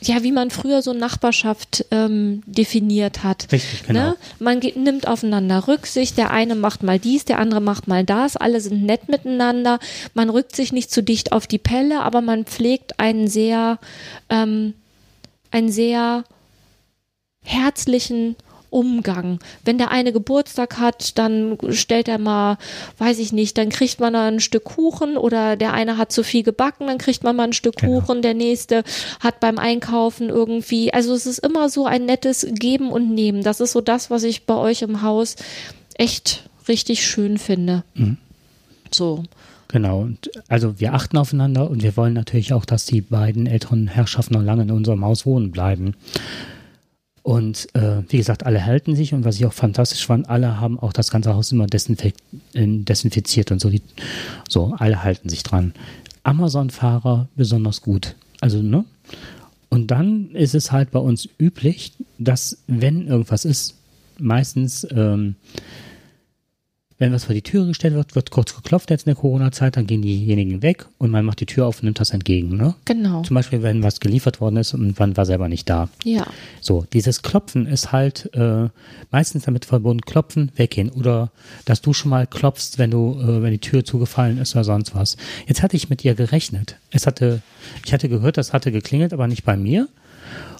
ja, wie man früher so Nachbarschaft ähm, definiert hat. Richtig, genau. Ne? Man geht, nimmt aufeinander Rücksicht, der eine macht mal dies, der andere macht mal das, alle sind nett miteinander, man rückt sich nicht zu dicht auf die Pelle, aber man pflegt einen sehr, ähm, einen sehr herzlichen Umgang. Wenn der eine Geburtstag hat, dann stellt er mal, weiß ich nicht, dann kriegt man ein Stück Kuchen oder der eine hat zu viel gebacken, dann kriegt man mal ein Stück genau. Kuchen, der nächste hat beim Einkaufen irgendwie, also es ist immer so ein nettes Geben und Nehmen. Das ist so das, was ich bei euch im Haus echt richtig schön finde. Mhm. So. Genau, und also wir achten aufeinander und wir wollen natürlich auch, dass die beiden älteren Herrschaften noch lange in unserem Haus wohnen bleiben. Und äh, wie gesagt, alle halten sich und was ich auch fantastisch fand, alle haben auch das ganze Haus immer desinfiz desinfiziert und so. Die, so, alle halten sich dran. Amazon-Fahrer besonders gut. Also, ne? Und dann ist es halt bei uns üblich, dass, wenn irgendwas ist, meistens ähm, wenn was vor die Tür gestellt wird, wird kurz geklopft jetzt in der Corona-Zeit, dann gehen diejenigen weg und man macht die Tür auf und nimmt das entgegen. Ne? Genau. Zum Beispiel, wenn was geliefert worden ist und man war selber nicht da. Ja. So, dieses Klopfen ist halt äh, meistens damit verbunden, klopfen, weggehen. Oder dass du schon mal klopfst, wenn du, äh, wenn die Tür zugefallen ist oder sonst was. Jetzt hatte ich mit ihr gerechnet. Es hatte, ich hatte gehört, das hatte geklingelt, aber nicht bei mir.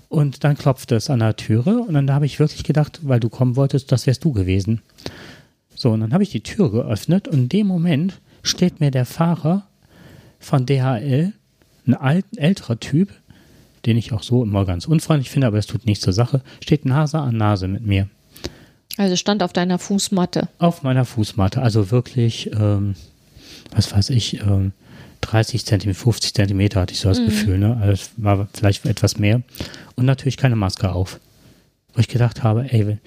Und dann klopfte es an der Türe und dann habe ich wirklich gedacht, weil du kommen wolltest, das wärst du gewesen. So, und dann habe ich die Tür geöffnet und in dem Moment steht mir der Fahrer von DHL, ein alt, älterer Typ, den ich auch so immer ganz unfreundlich finde, aber es tut nichts zur Sache, steht Nase an Nase mit mir. Also stand auf deiner Fußmatte. Auf meiner Fußmatte. Also wirklich, ähm, was weiß ich, ähm, 30 Zentimeter, 50 Zentimeter hatte ich so das Mhm. Gefühl. Ne? Also war vielleicht etwas mehr. Und natürlich keine Maske auf. Wo ich gedacht habe, ey,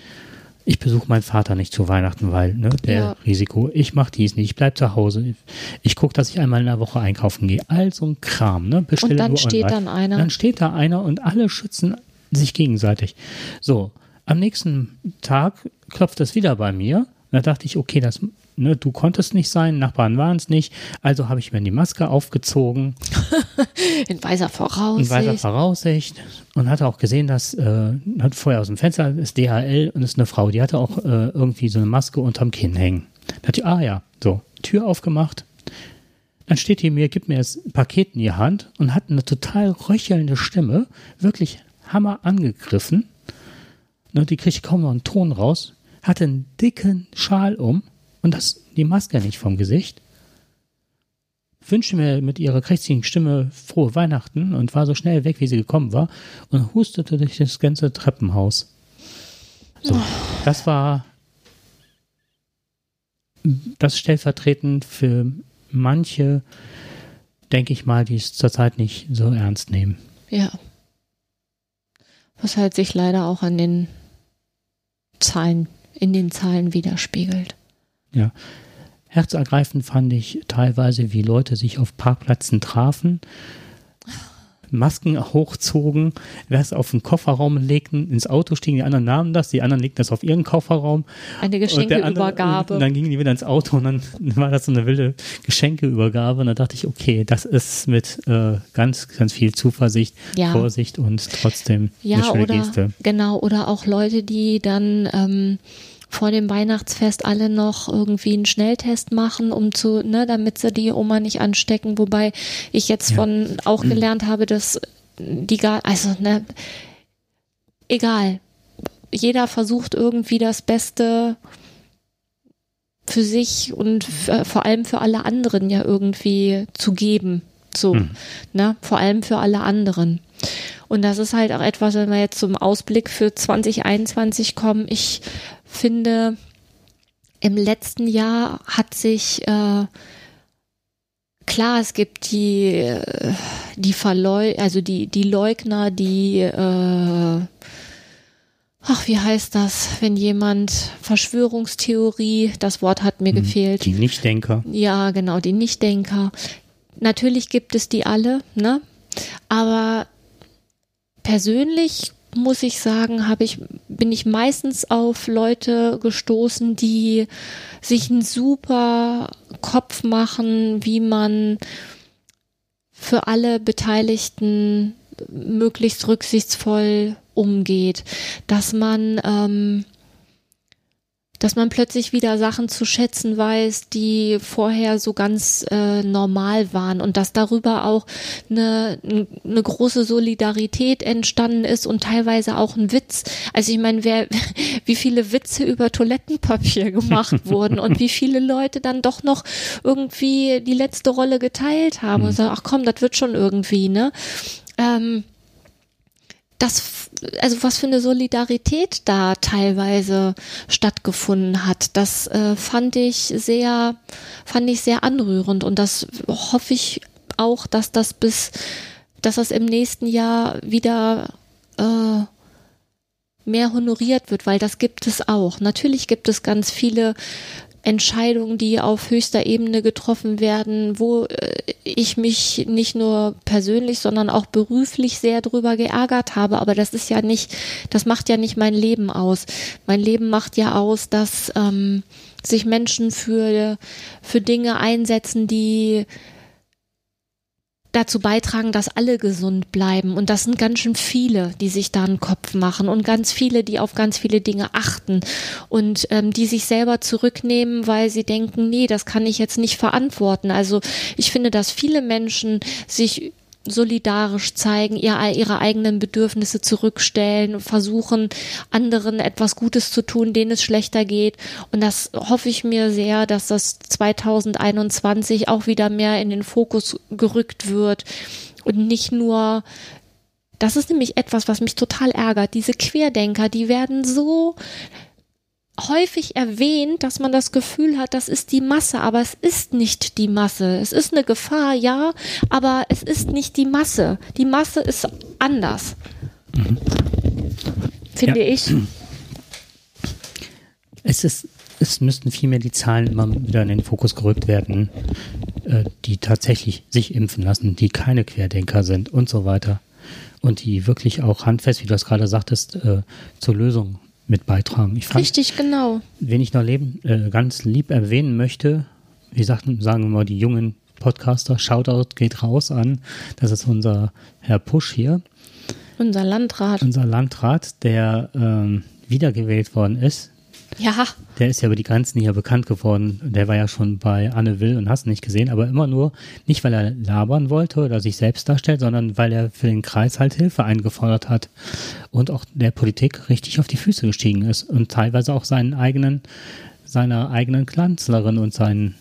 ich besuche meinen Vater nicht zu Weihnachten, weil ne, der Ja. Risiko, ich mache dies nicht, ich bleib zu Hause. Ich gucke, dass ich einmal in der Woche einkaufen gehe. All so ein Kram. Ne? Bestelle Und dann steht online. dann einer. Dann steht da einer und alle schützen sich gegenseitig. So, am nächsten Tag klopft es wieder bei mir. Da dachte ich, okay, das, ne, du konntest nicht sein, Nachbarn waren es nicht. Also habe ich mir die Maske aufgezogen In weiser in Voraussicht. weiser Voraussicht und hatte auch gesehen, dass, äh, hat vorher aus dem Fenster, das ist DHL und ist eine Frau, die hatte auch äh, irgendwie so eine Maske unterm Kinn hängen. Da dachte ich, ah ja, so, Tür aufgemacht. Dann steht die mir, gibt mir das Paket in die Hand und hat eine total röchelnde Stimme, wirklich hammer angegriffen. Ne, die kriegt kaum noch einen Ton raus, hatte einen dicken Schal um und das, die Maske nicht vom Gesicht wünschte mir mit ihrer krächzigen Stimme frohe Weihnachten und war so schnell weg, wie sie gekommen war und hustete durch das ganze Treppenhaus. So, das war das stellvertretend für manche, denke ich mal, die es zurzeit nicht so ernst nehmen. Ja. Was halt sich leider auch an den Zahlen, in den Zahlen widerspiegelt. Herzergreifend fand ich teilweise, wie Leute sich auf Parkplätzen trafen, Masken hochzogen, das auf den Kofferraum legten, ins Auto stiegen, die anderen nahmen das, die anderen legten das auf ihren Kofferraum. Eine Und Geschenkeübergabe. Und dann gingen die wieder ins Auto und dann war das so eine wilde Geschenkeübergabe. Und da dachte ich, okay, das ist mit äh, ganz, ganz viel Zuversicht, Ja. Vorsicht und trotzdem eine Ja, schöne oder Geste. genau, oder auch Leute, die dann ähm, vor dem Weihnachtsfest alle noch irgendwie einen Schnelltest machen, um zu, ne, damit sie die Oma nicht anstecken, wobei ich jetzt Ja. von auch gelernt habe, dass die gar, also ne, egal. Jeder versucht irgendwie das Beste für sich und f- vor allem für alle anderen ja irgendwie zu geben. So, Hm. ne, vor allem für alle anderen. Und das ist halt auch etwas, wenn wir jetzt zum Ausblick für 2021 kommen. Ich finde, im letzten Jahr hat sich äh, klar, es gibt die äh, die Verleu also die die Leugner, die äh, ach wie heißt das, wenn jemand Verschwörungstheorie, das Wort hat mir gefehlt. Die Nichtdenker. Ja, genau, die Nichtdenker. Natürlich gibt es die alle, ne? Aber persönlich muss ich sagen, habe ich, bin ich meistens auf Leute gestoßen, die sich einen super Kopf machen, wie man für alle Beteiligten möglichst rücksichtsvoll umgeht, dass man ähm, dass man plötzlich wieder Sachen zu schätzen weiß, die vorher so ganz äh, normal waren und dass darüber auch eine, eine große Solidarität entstanden ist und teilweise auch ein Witz. Also ich meine, wer, wie viele Witze über Toilettenpapier gemacht wurden und wie viele Leute dann doch noch irgendwie die letzte Rolle geteilt haben und sagen, ach komm, das wird schon irgendwie, ne? Ähm, das, also was für eine Solidarität da teilweise stattgefunden hat, das äh, fand ich sehr, fand ich sehr anrührend und das hoffe ich auch, dass das bis, dass das im nächsten Jahr wieder äh, mehr honoriert wird, weil das gibt es auch. Natürlich gibt es ganz viele Entscheidungen, die auf höchster Ebene getroffen werden, wo äh, ich mich nicht nur persönlich, sondern auch beruflich sehr drüber geärgert habe. Aber das ist ja nicht, das macht ja nicht mein Leben aus. Mein Leben macht ja aus, dass ähm, sich Menschen für, für Dinge einsetzen, die dazu beitragen, dass alle gesund bleiben. Und das sind ganz schön viele, die sich da einen Kopf machen und ganz viele, die auf ganz viele Dinge achten und ähm, die sich selber zurücknehmen, weil sie denken, nee, das kann ich jetzt nicht verantworten. Also ich finde, dass viele Menschen sich solidarisch zeigen, ihr, ihre eigenen Bedürfnisse zurückstellen, versuchen, anderen etwas Gutes zu tun, denen es schlechter geht. Und das hoffe ich mir sehr, dass das 2021 auch wieder mehr in den Fokus gerückt wird und nicht nur das ist nämlich etwas, was mich total ärgert. Diese Querdenker, die werden so häufig erwähnt, dass man das Gefühl hat, das ist die Masse, aber es ist nicht die Masse. Es ist eine Gefahr, ja, aber es ist nicht die Masse. Die Masse ist anders. Finde Ja. ich. Es ist, es müssten vielmehr die Zahlen immer wieder in den Fokus gerückt werden, äh, die tatsächlich sich impfen lassen, die keine Querdenker sind und so weiter. Und die wirklich auch handfest, wie du das gerade sagtest, äh, zur Lösung mit beitragen. Ich fand, Richtig, genau. wen ich noch leben, äh, ganz lieb erwähnen möchte, wie sagten, sagen wir mal, die jungen Podcaster, Shoutout geht raus an. Das ist unser Herr Pusch hier, Unser Landrat. unser Landrat, der ähm, wiedergewählt worden ist. Ja, Der ist ja über die Grenzen hier bekannt geworden. Der war ja schon bei Anne Will und hast nicht gesehen, aber immer nur, nicht weil er labern wollte oder sich selbst darstellt, sondern weil er für den Kreis halt Hilfe eingefordert hat und auch der Politik richtig auf die Füße gestiegen ist und teilweise auch seinen eigenen, seiner eigenen Kanzlerin und seinen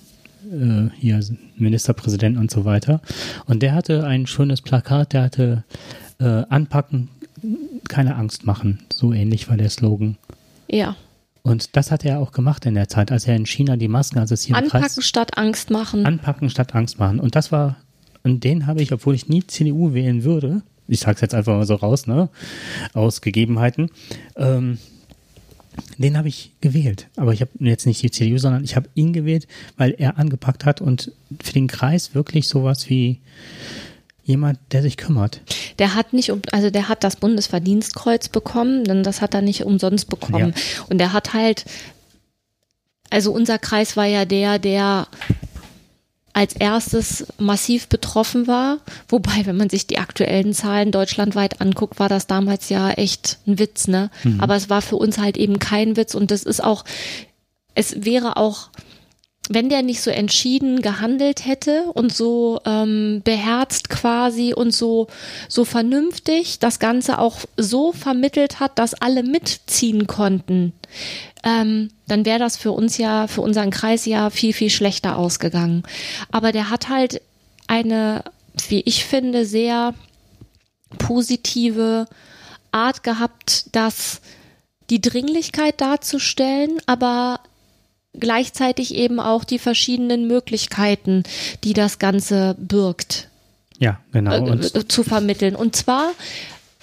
äh, hier Ministerpräsidenten und so weiter. Und der hatte ein schönes Plakat, der hatte äh, anpacken, keine Angst machen. So ähnlich war der Slogan. ja. Und das hat er auch gemacht in der Zeit, als er in China die Masken, als es hier Anpacken Kreis, statt Angst machen. anpacken statt Angst machen. Und das war, und den habe ich, obwohl ich nie CDU wählen würde, ich sag's jetzt einfach mal so raus, ne, aus Gegebenheiten, ähm, den habe ich gewählt. Aber ich habe jetzt nicht die CDU, sondern ich habe ihn gewählt, weil er angepackt hat und für den Kreis wirklich sowas wie jemand, der sich kümmert. Der hat nicht, um- also der hat das Bundesverdienstkreuz bekommen, denn das hat er nicht umsonst bekommen. Und der hat halt, also unser Kreis war ja der, der als erstes massiv betroffen war. Wobei, wenn man sich die aktuellen Zahlen deutschlandweit anguckt, war das damals ja echt ein Witz, ne? Aber es war für uns halt eben kein Witz und das ist auch, es wäre auch, wenn der nicht so entschieden gehandelt hätte und so ähm, beherzt quasi und so so vernünftig das Ganze auch so vermittelt hat, dass alle mitziehen konnten, ähm, dann wäre das für uns ja, für unseren Kreis ja viel, viel schlechter ausgegangen. Aber der hat halt eine, wie ich finde, sehr positive Art gehabt, das die Dringlichkeit darzustellen, aber gleichzeitig eben auch die verschiedenen Möglichkeiten, die das Ganze birgt, Ja, genau. Und äh, zu vermitteln. Und zwar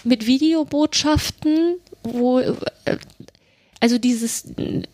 mit Videobotschaften, wo äh, also dieses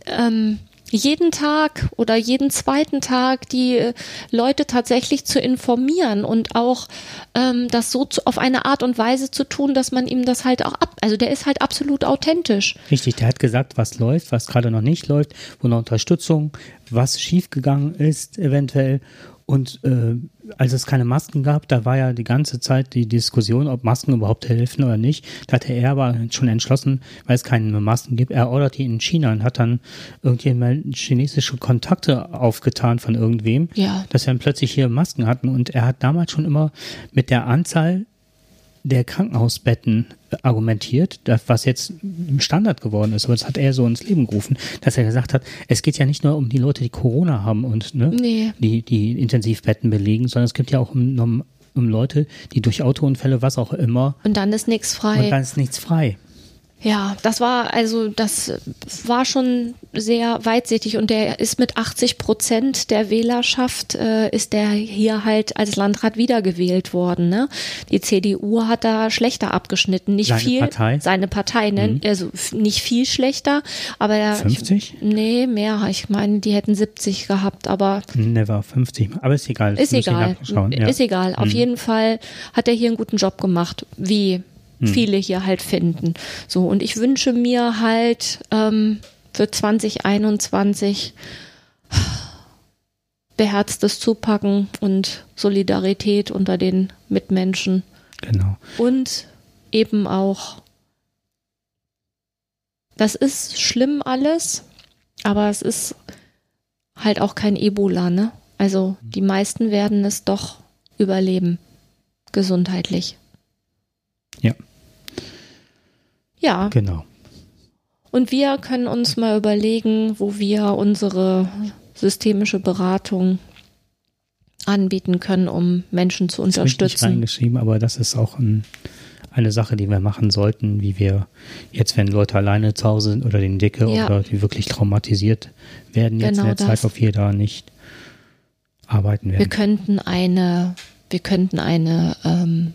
ähm, jeden Tag oder jeden zweiten Tag die äh, Leute tatsächlich zu informieren und auch ähm, das so zu, auf eine Art und Weise zu tun, dass man ihm das halt auch ab, also der ist halt absolut authentisch. Richtig, der hat gesagt, was läuft, was gerade noch nicht läuft, wo noch Unterstützung, was schiefgegangen ist eventuell. Und äh, als es keine Masken gab, da war ja die ganze Zeit die Diskussion, ob Masken überhaupt helfen oder nicht. Da hatte er aber schon entschlossen, weil es keine Masken gibt, er ordert die in China und hat dann irgendjemand chinesische Kontakte aufgetan von irgendwem, Ja. dass wir dann plötzlich hier Masken hatten. Und er hat damals schon immer mit der Anzahl der Krankenhausbetten argumentiert, das, was jetzt Standard geworden ist. Aber das hat er so ins Leben gerufen, dass er gesagt hat, es geht ja nicht nur um die Leute, die Corona haben und ne, Nee. die, die Intensivbetten belegen, sondern es gibt ja auch um, um, um Leute, die durch Autounfälle, was auch immer, Und dann ist nichts frei. und dann ist nichts frei. Ja, das war also, das war schon sehr weitsichtig und der ist mit 80 Prozent der Wählerschaft äh, ist der hier halt als Landrat wiedergewählt worden. Ne? Die CDU hat da schlechter abgeschnitten, nicht Seine viel. Partei? Mhm. Seine Partei, ne? also f- nicht viel schlechter, aber er, 50? Ich, nee, mehr. Ich meine, die hätten 70 gehabt, aber Never 50. Aber ist egal. ist egal. nachschauen, ja. Mhm. Ist egal. Auf jeden Fall hat er hier einen guten Job gemacht, wie Mhm. viele hier halt finden. So, und ich wünsche mir halt ähm, für 2021 beherztes Zupacken und Solidarität unter den Mitmenschen Genau. und eben auch, das ist schlimm alles, aber es ist halt auch kein Ebola, ne? Also die meisten werden es doch überleben, gesundheitlich. Ja. Ja, Genau. und wir können uns mal überlegen, wo wir unsere systemische Beratung anbieten können, um Menschen zu Das habe ich nicht unterstützen. reingeschrieben, aber das ist auch ein, eine Sache, die wir machen sollten, wie wir jetzt, wenn Leute alleine zu Hause sind oder den Dicke Ja. oder die wirklich traumatisiert werden jetzt Genau in der Zeit, das. auf wir da nicht arbeiten Wir werden. könnten eine, wir könnten eine ähm,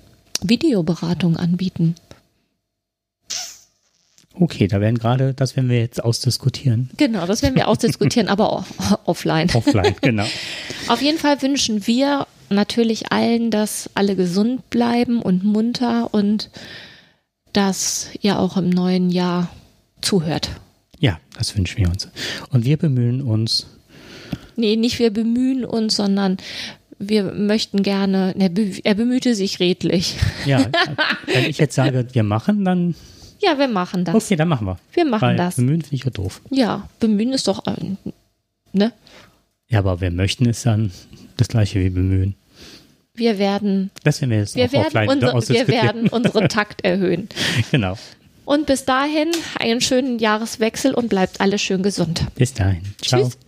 Videoberatung anbieten. Okay, da werden gerade, das werden wir jetzt ausdiskutieren. Genau, das werden wir ausdiskutieren, aber offline. Offline, genau. Auf jeden Fall wünschen wir natürlich allen, dass alle gesund bleiben und munter und dass ihr auch im neuen Jahr zuhört. Ja, das wünschen wir uns. Und wir bemühen uns, Nee, nicht wir bemühen uns, sondern wir möchten gerne, er, be, er bemühte sich redlich. ja, wenn ich jetzt sage, wir machen, dann, Ja, wir machen das. okay, dann machen wir. Wir machen Weil das. bemühen finde ich ja doof. Ja, bemühen ist doch, äh, ne? Ja, aber wer möchten ist dann das gleiche wie bemühen. Wir werden, Das werden wir jetzt wir werden, unser, wir werden unseren Takt erhöhen. Genau. Und bis dahin einen schönen Jahreswechsel und bleibt alle schön gesund. Bis dahin. Ciao. Tschüss.